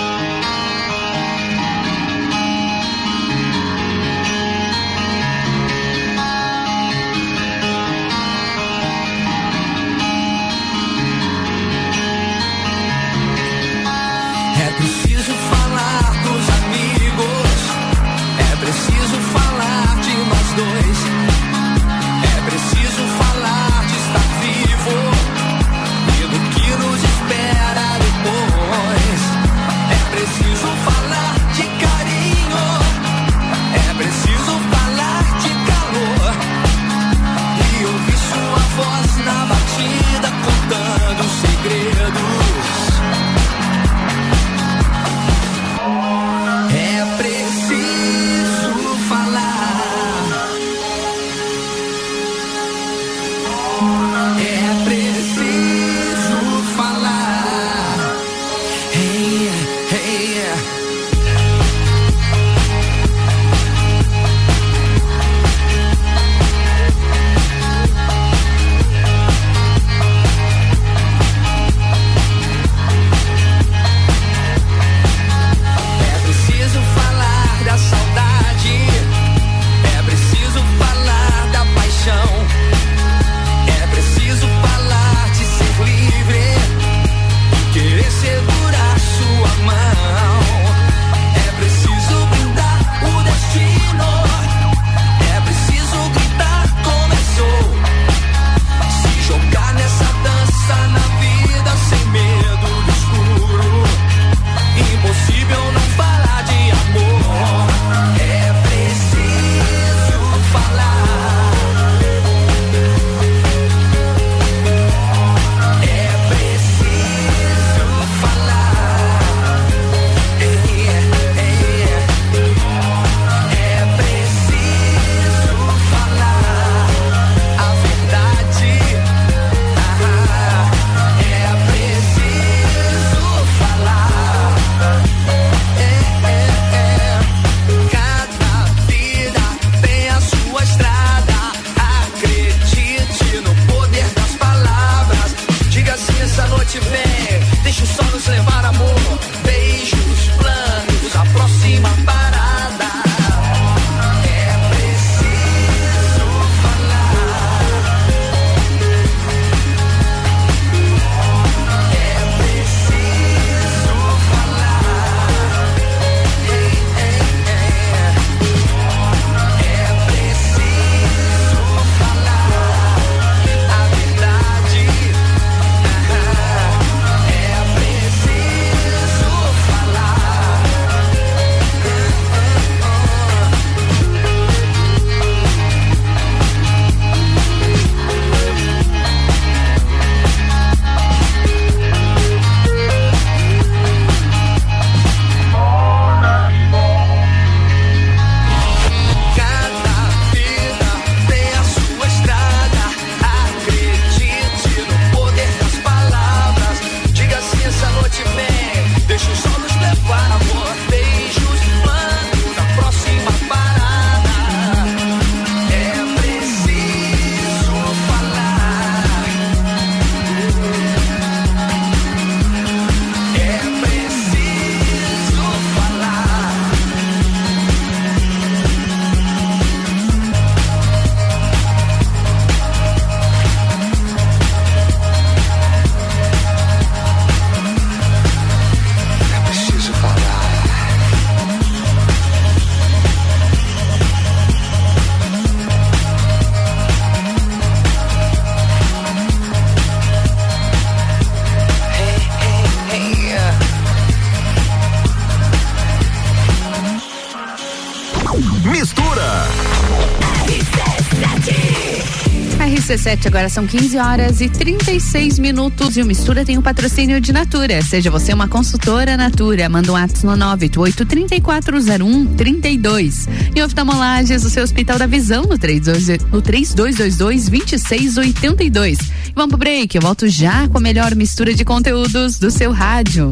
[SPEAKER 1] RC7, agora são 15 horas e 36 minutos e o Mistura tem o um patrocínio de Natura. Seja você uma consultora Natura, manda um ato no 988-3401-32. E oftalmolages, o seu Hospital da Visão, no, 32, no 3222-2682. Vamos pro break, eu volto já com a melhor mistura de conteúdos do seu rádio.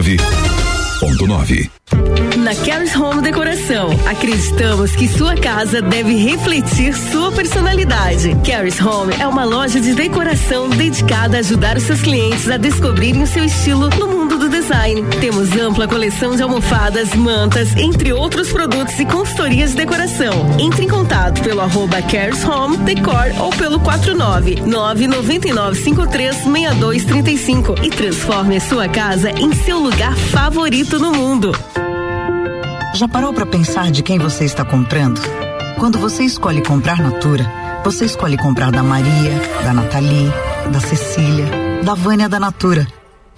[SPEAKER 2] 89.9
[SPEAKER 24] na Caris Home Decoração, acreditamos que sua casa deve refletir sua personalidade. Caris Home é uma loja de decoração dedicada a ajudar os seus clientes a descobrirem o seu estilo no mundo do design. Temos ampla coleção de almofadas, mantas, entre outros produtos e consultorias de decoração. Entre em contato pelo arroba Caris Home Decor ou pelo 49 999536235 e transforme a sua casa em seu lugar favorito no mundo.
[SPEAKER 21] Já parou para pensar de quem você está comprando? Quando você escolhe comprar Natura, você escolhe comprar da Maria, da Nathalie, da Cecília, da Vânia da Natura.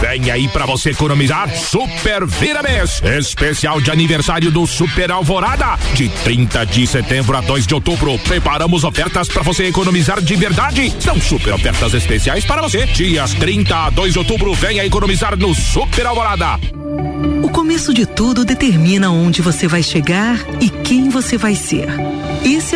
[SPEAKER 19] Vem aí para você economizar Super Vira Mês. Especial de aniversário do Super Alvorada. De 30 de setembro a 2 de outubro. Preparamos ofertas para você economizar de verdade. São super ofertas especiais para você. Dias 30 a 2 de outubro. Venha economizar no Super Alvorada.
[SPEAKER 3] O começo de tudo determina onde você vai chegar e quem você vai ser. Esse é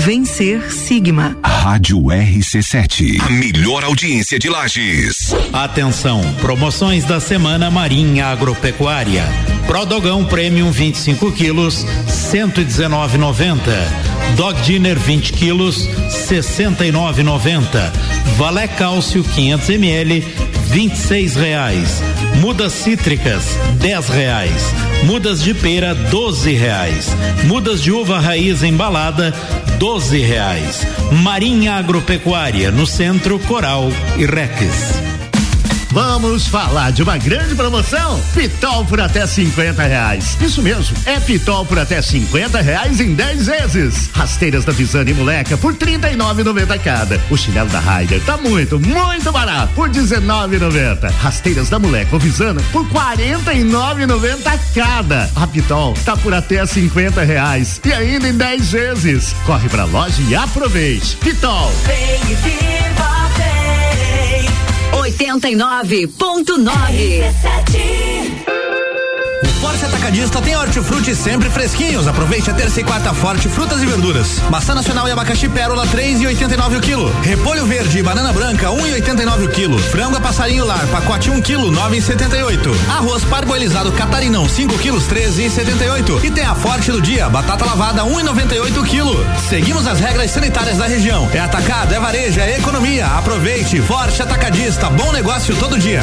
[SPEAKER 3] Vencer Sigma.
[SPEAKER 2] Rádio RC7. A melhor audiência de Lages.
[SPEAKER 16] Atenção, promoções da semana Marinha Agropecuária. Prodogão Premium 25 quilos, 119,90. Dog Dinner 20 quilos, 69,90. Valé Cálcio 500 ml, 26 reais. Mudas cítricas, 10 reais. Mudas de pera, 12 reais. Mudas de uva raiz embalada, 12 reais. Marinha Agropecuária, no centro Coral e Reques.
[SPEAKER 6] Vamos falar de uma grande promoção? Pitol por até 50 reais. Isso mesmo, é Pitol por até 50 reais em 10 vezes. Rasteiras da Visane Moleca por 39,90 cada. O chinelo da Ryder tá muito, muito barato por 19,90. Rasteiras da Moleca ou Visana por 49,90 cada. A Pitol tá por até 50 reais e ainda em 10 vezes. Corre pra loja e aproveite. Pitol.
[SPEAKER 8] E. 89.9
[SPEAKER 25] O Forte Atacadista
[SPEAKER 16] tem hortifruti sempre fresquinhos. Aproveite a terça e quarta forte frutas e verduras. Maçã nacional e abacaxi pérola 3,89 o quilo. Repolho verde e banana branca 1,89 o quilo. Frango passarinho lar pacote 1 quilo 9,78. Arroz parboilizado catarinão 5 quilos 13,78. E tem a forte do dia batata lavada 1,98 o quilo. Seguimos as regras sanitárias da região. É atacado, é varejo, é economia. Aproveite. Forte Atacadista. Bom negócio todo dia.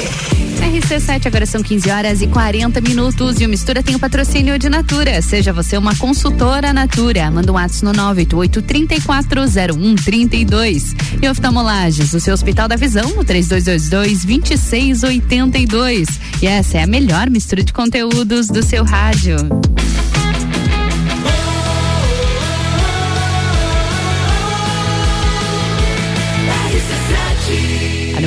[SPEAKER 1] agora são 15 horas e 40 minutos e o Mistura tem o patrocínio de Natura. Seja você uma consultora Natura. Manda um WhatsApp no 988 340132. E oftalmolages, o seu Hospital da Visão, no 3222 2682. E essa é a melhor mistura de conteúdos do seu rádio.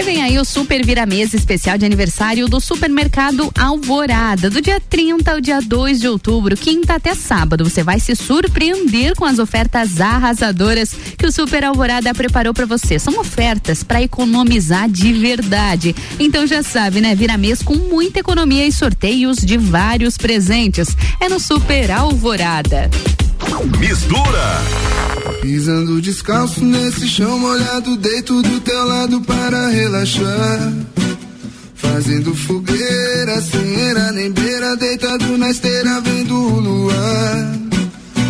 [SPEAKER 1] E vem aí o Super Vira Mesa especial de aniversário do Supermercado Alvorada. Do dia 30 ao dia 2 de outubro, quinta até sábado, você vai se surpreender com as ofertas arrasadoras que o Super Alvorada preparou para você. São ofertas para economizar de verdade. Então já sabe, né? Vira mês com muita economia e sorteios de vários presentes. É no Super Alvorada.
[SPEAKER 26] Mistura.
[SPEAKER 27] Pisando descalço nesse chão molhado, deito do teu lado para relaxar. Fazendo fogueira, sem nem beira, deitado na esteira, vendo o luar.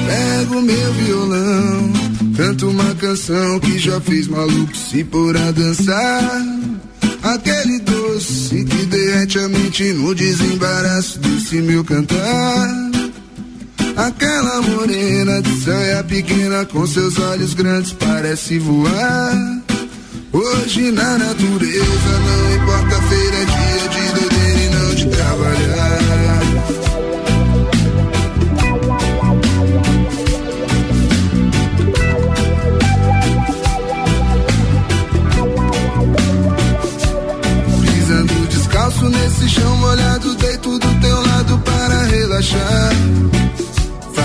[SPEAKER 27] Pego meu violão, canto uma canção que já fez maluco se pôr a dançar. Aquele doce que derrete a mente no desembaraço desse meu cantar. Aquela morena de saia pequena com seus olhos grandes parece voar. Hoje na natureza não importa feira, é dia de doideira e não de trabalhar. Pisando descalço nesse chão molhado, deito do teu lado para relaxar.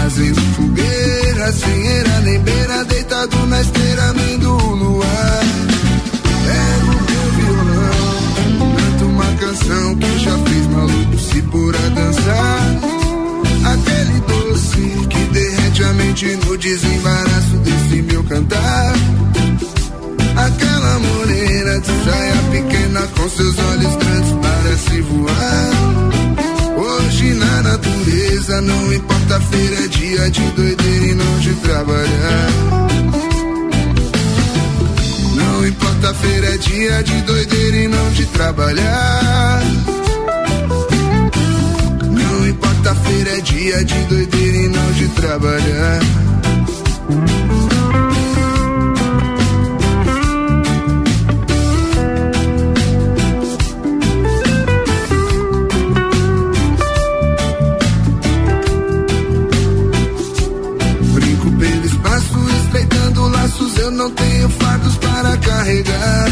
[SPEAKER 27] Fazendo fogueira, sem era nem beira, deitado na esteira, vendo o luar. Pego meu violão, canto uma canção que já fez maluco se pôr a dançar. Aquele doce que derrete a mente no desembaraço desse meu cantar. Aquela morena de saia pequena com seus olhos grandes natureza não importa feira, é dia de doideira e não de trabalhar. Não importa feira, é dia de doideira e não de trabalhar. Não importa feira, é dia de doideira e não de trabalhar. Carregar.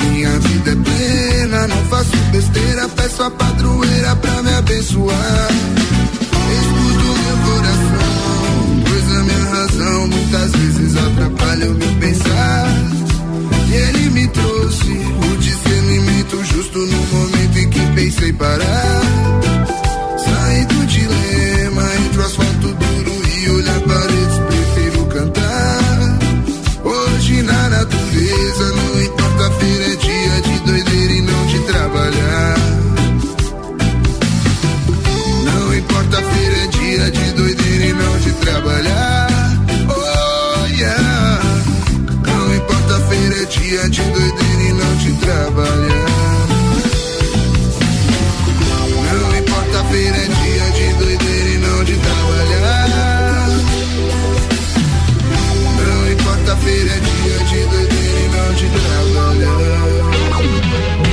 [SPEAKER 27] Minha vida é plena, não faço besteira, peço a padroeira pra me abençoar. Escuto meu coração, pois a minha razão muitas vezes atrapalha o meu pensar. E ele me trouxe o discernimento justo no momento em que pensei parar. Trabalhar. Oh yeah. Não importa feira, é dia de doideira e não de trabalhar. Não importa feira, é dia de doideira e não de trabalhar. Não importa feira, é dia de doideira e não de trabalhar.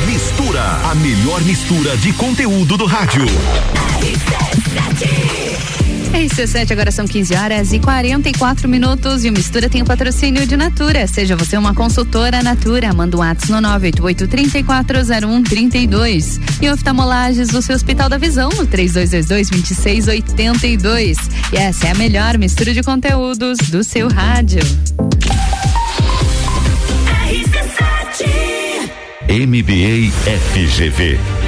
[SPEAKER 26] Mistura, a melhor mistura de conteúdo do rádio.
[SPEAKER 1] RC7, agora são 15 horas e 44 minutos e o Mistura tem o patrocínio de Natura. Seja você uma consultora Natura, manda um ato no 988-340132. E oftalmolages do seu Hospital da Visão no 3222-2682. E essa é a melhor mistura de conteúdos do seu rádio.
[SPEAKER 28] MBA FGV,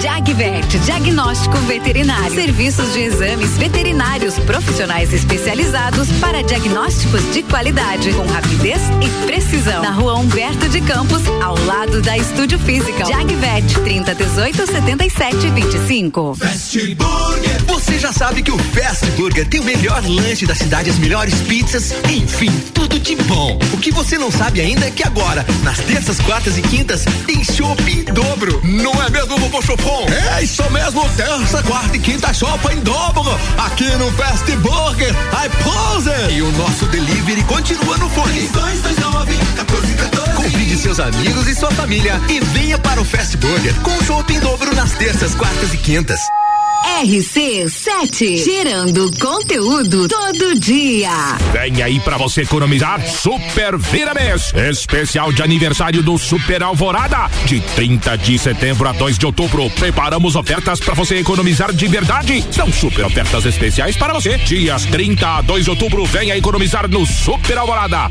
[SPEAKER 8] Jagvet, diagnóstico veterinário. Serviços de exames veterinários profissionais especializados para diagnósticos de qualidade, com rapidez e precisão. Na rua Humberto de Campos, ao lado da Estúdio Física. Jagvet, 30 18 77 25.
[SPEAKER 29] Fast Burger. Você já sabe que o Fast Burger tem o melhor lanche da cidade, as melhores pizzas, enfim, tudo de bom. O que você não sabe ainda é que agora, nas terças, quartas e quintas, tem chopp em dobro. Não é mesmo, vovô Chopon? É isso mesmo, terça, quarta e quinta chopp em dobro. Aqui no Fast Burger, I pose. E o nosso delivery continua no fone. 229 1414. Convide seus amigos e sua família e venha para o Fast Burger com chopp em dobro nas terças, quartas e quintas.
[SPEAKER 8] RC7, gerando conteúdo todo dia.
[SPEAKER 19] Vem aí pra você economizar Super Vira Mês. Especial de aniversário do Super Alvorada. De 30 de setembro a 2 de outubro. Preparamos ofertas pra você economizar de verdade. São super ofertas especiais para você. Dias 30 a 2 de outubro. Venha economizar no Super Alvorada.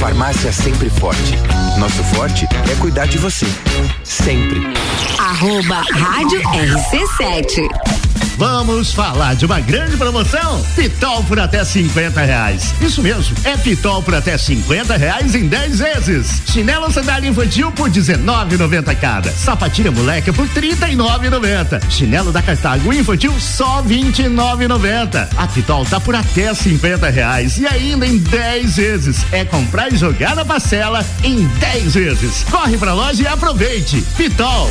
[SPEAKER 30] Farmácia Sempre Forte. Nosso forte é cuidar de você. Sempre.
[SPEAKER 8] Arroba Rádio RC7.
[SPEAKER 6] Vamos falar de uma grande promoção? Pitol por até 50 reais. Isso mesmo, é Pitol por até 50 reais em 10 vezes. Chinelo sandália infantil por 19,90 cada. Sapatilha moleca por 39,90. Chinelo da Cartago infantil só 29,90. A Pitol tá por até 50 reais e ainda em 10 vezes. É comprar e jogar na parcela em 10 vezes. Corre pra loja e aproveite. Pitol.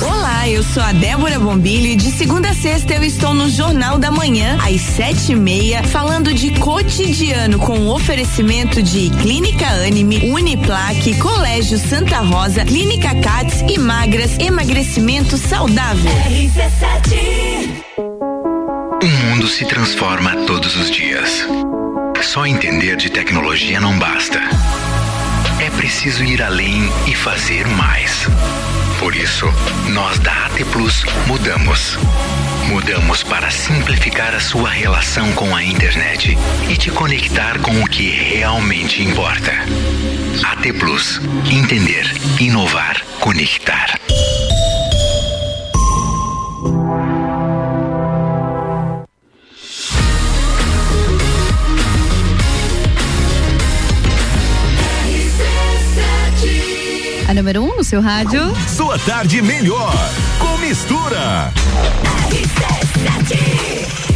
[SPEAKER 8] Olá, eu
[SPEAKER 31] sou a Débora Bombilho e de segunda a sexta eu estou no Jornal da Manhã, às sete e meia, falando de cotidiano com oferecimento de Clínica Anime, Uniplaque, Colégio Santa Rosa, Clínica Cats e Magras, emagrecimento saudável.
[SPEAKER 9] O mundo se transforma todos os dias. Só entender de tecnologia não basta. É preciso ir além e fazer mais. Por isso, nós da AT Plus mudamos. Mudamos para simplificar a sua relação com a internet e te conectar com o que realmente importa. AT Plus. Entender, inovar, conectar.
[SPEAKER 1] A número 1 um no seu rádio.
[SPEAKER 26] Sua tarde melhor com mistura.
[SPEAKER 1] RC7,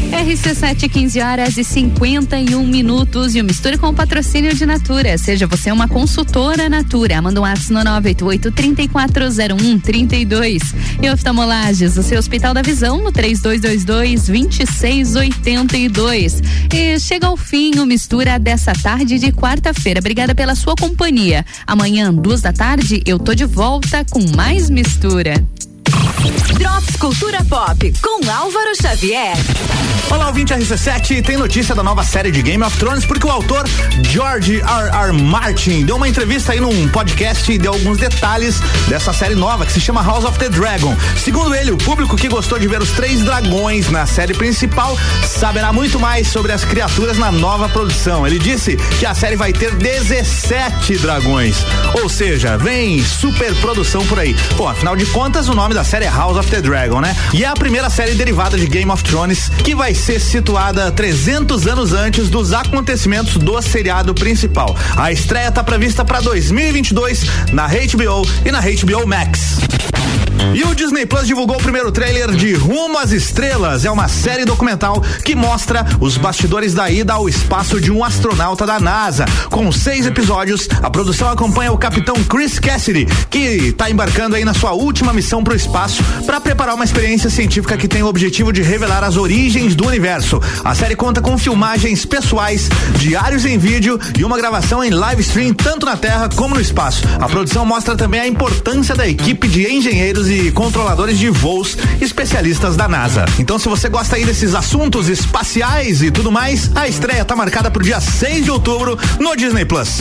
[SPEAKER 1] 15 horas e 51 minutos. E o Mistura com o patrocínio de Natura. Seja você uma consultora Natura. Manda um ato no 988-3401-32. E oftalmolages, o seu Hospital da Visão, no 3222-2682. E chega ao fim o Mistura dessa tarde de quarta-feira. Obrigada pela sua companhia. Amanhã, duas da tarde, eu tô de volta com mais Mistura.
[SPEAKER 8] Drops Cultura Pop com Álvaro Xavier.
[SPEAKER 16] Olá, ouvinte RC7, tem notícia da nova série de Game of Thrones porque o autor George R. R. Martin deu uma entrevista aí num podcast e deu alguns detalhes dessa série nova que se chama House of the Dragon. Segundo ele, o público que gostou de ver os três dragões na série principal saberá muito mais sobre as criaturas na nova produção. Ele disse que a série vai ter 17 dragões, ou seja, vem super produção por aí. Pô, afinal de contas, o nome da série é House of the Dragon, né? E é a primeira série derivada de Game of Thrones que vai ser situada 300 anos antes dos acontecimentos do seriado principal. A estreia está prevista para 2022 na HBO e na HBO Max. E o Disney Plus divulgou o primeiro trailer de Rumo às Estrelas. É uma série documental que mostra os bastidores da ida ao espaço de um astronauta da NASA. Com seis episódios, a produção acompanha o capitão Chris Cassidy, que está embarcando aí na sua última missão para o espaço para preparar uma experiência científica que tem o objetivo de revelar as origens do universo. A série conta com filmagens pessoais, diários em vídeo e uma gravação em live stream tanto na Terra como no espaço. A produção mostra também a importância da equipe de engenheiros e controladores de voos especialistas da NASA. Então, se você gosta aí desses assuntos espaciais e tudo mais, a estreia tá marcada pro dia 6 de outubro no Disney Plus.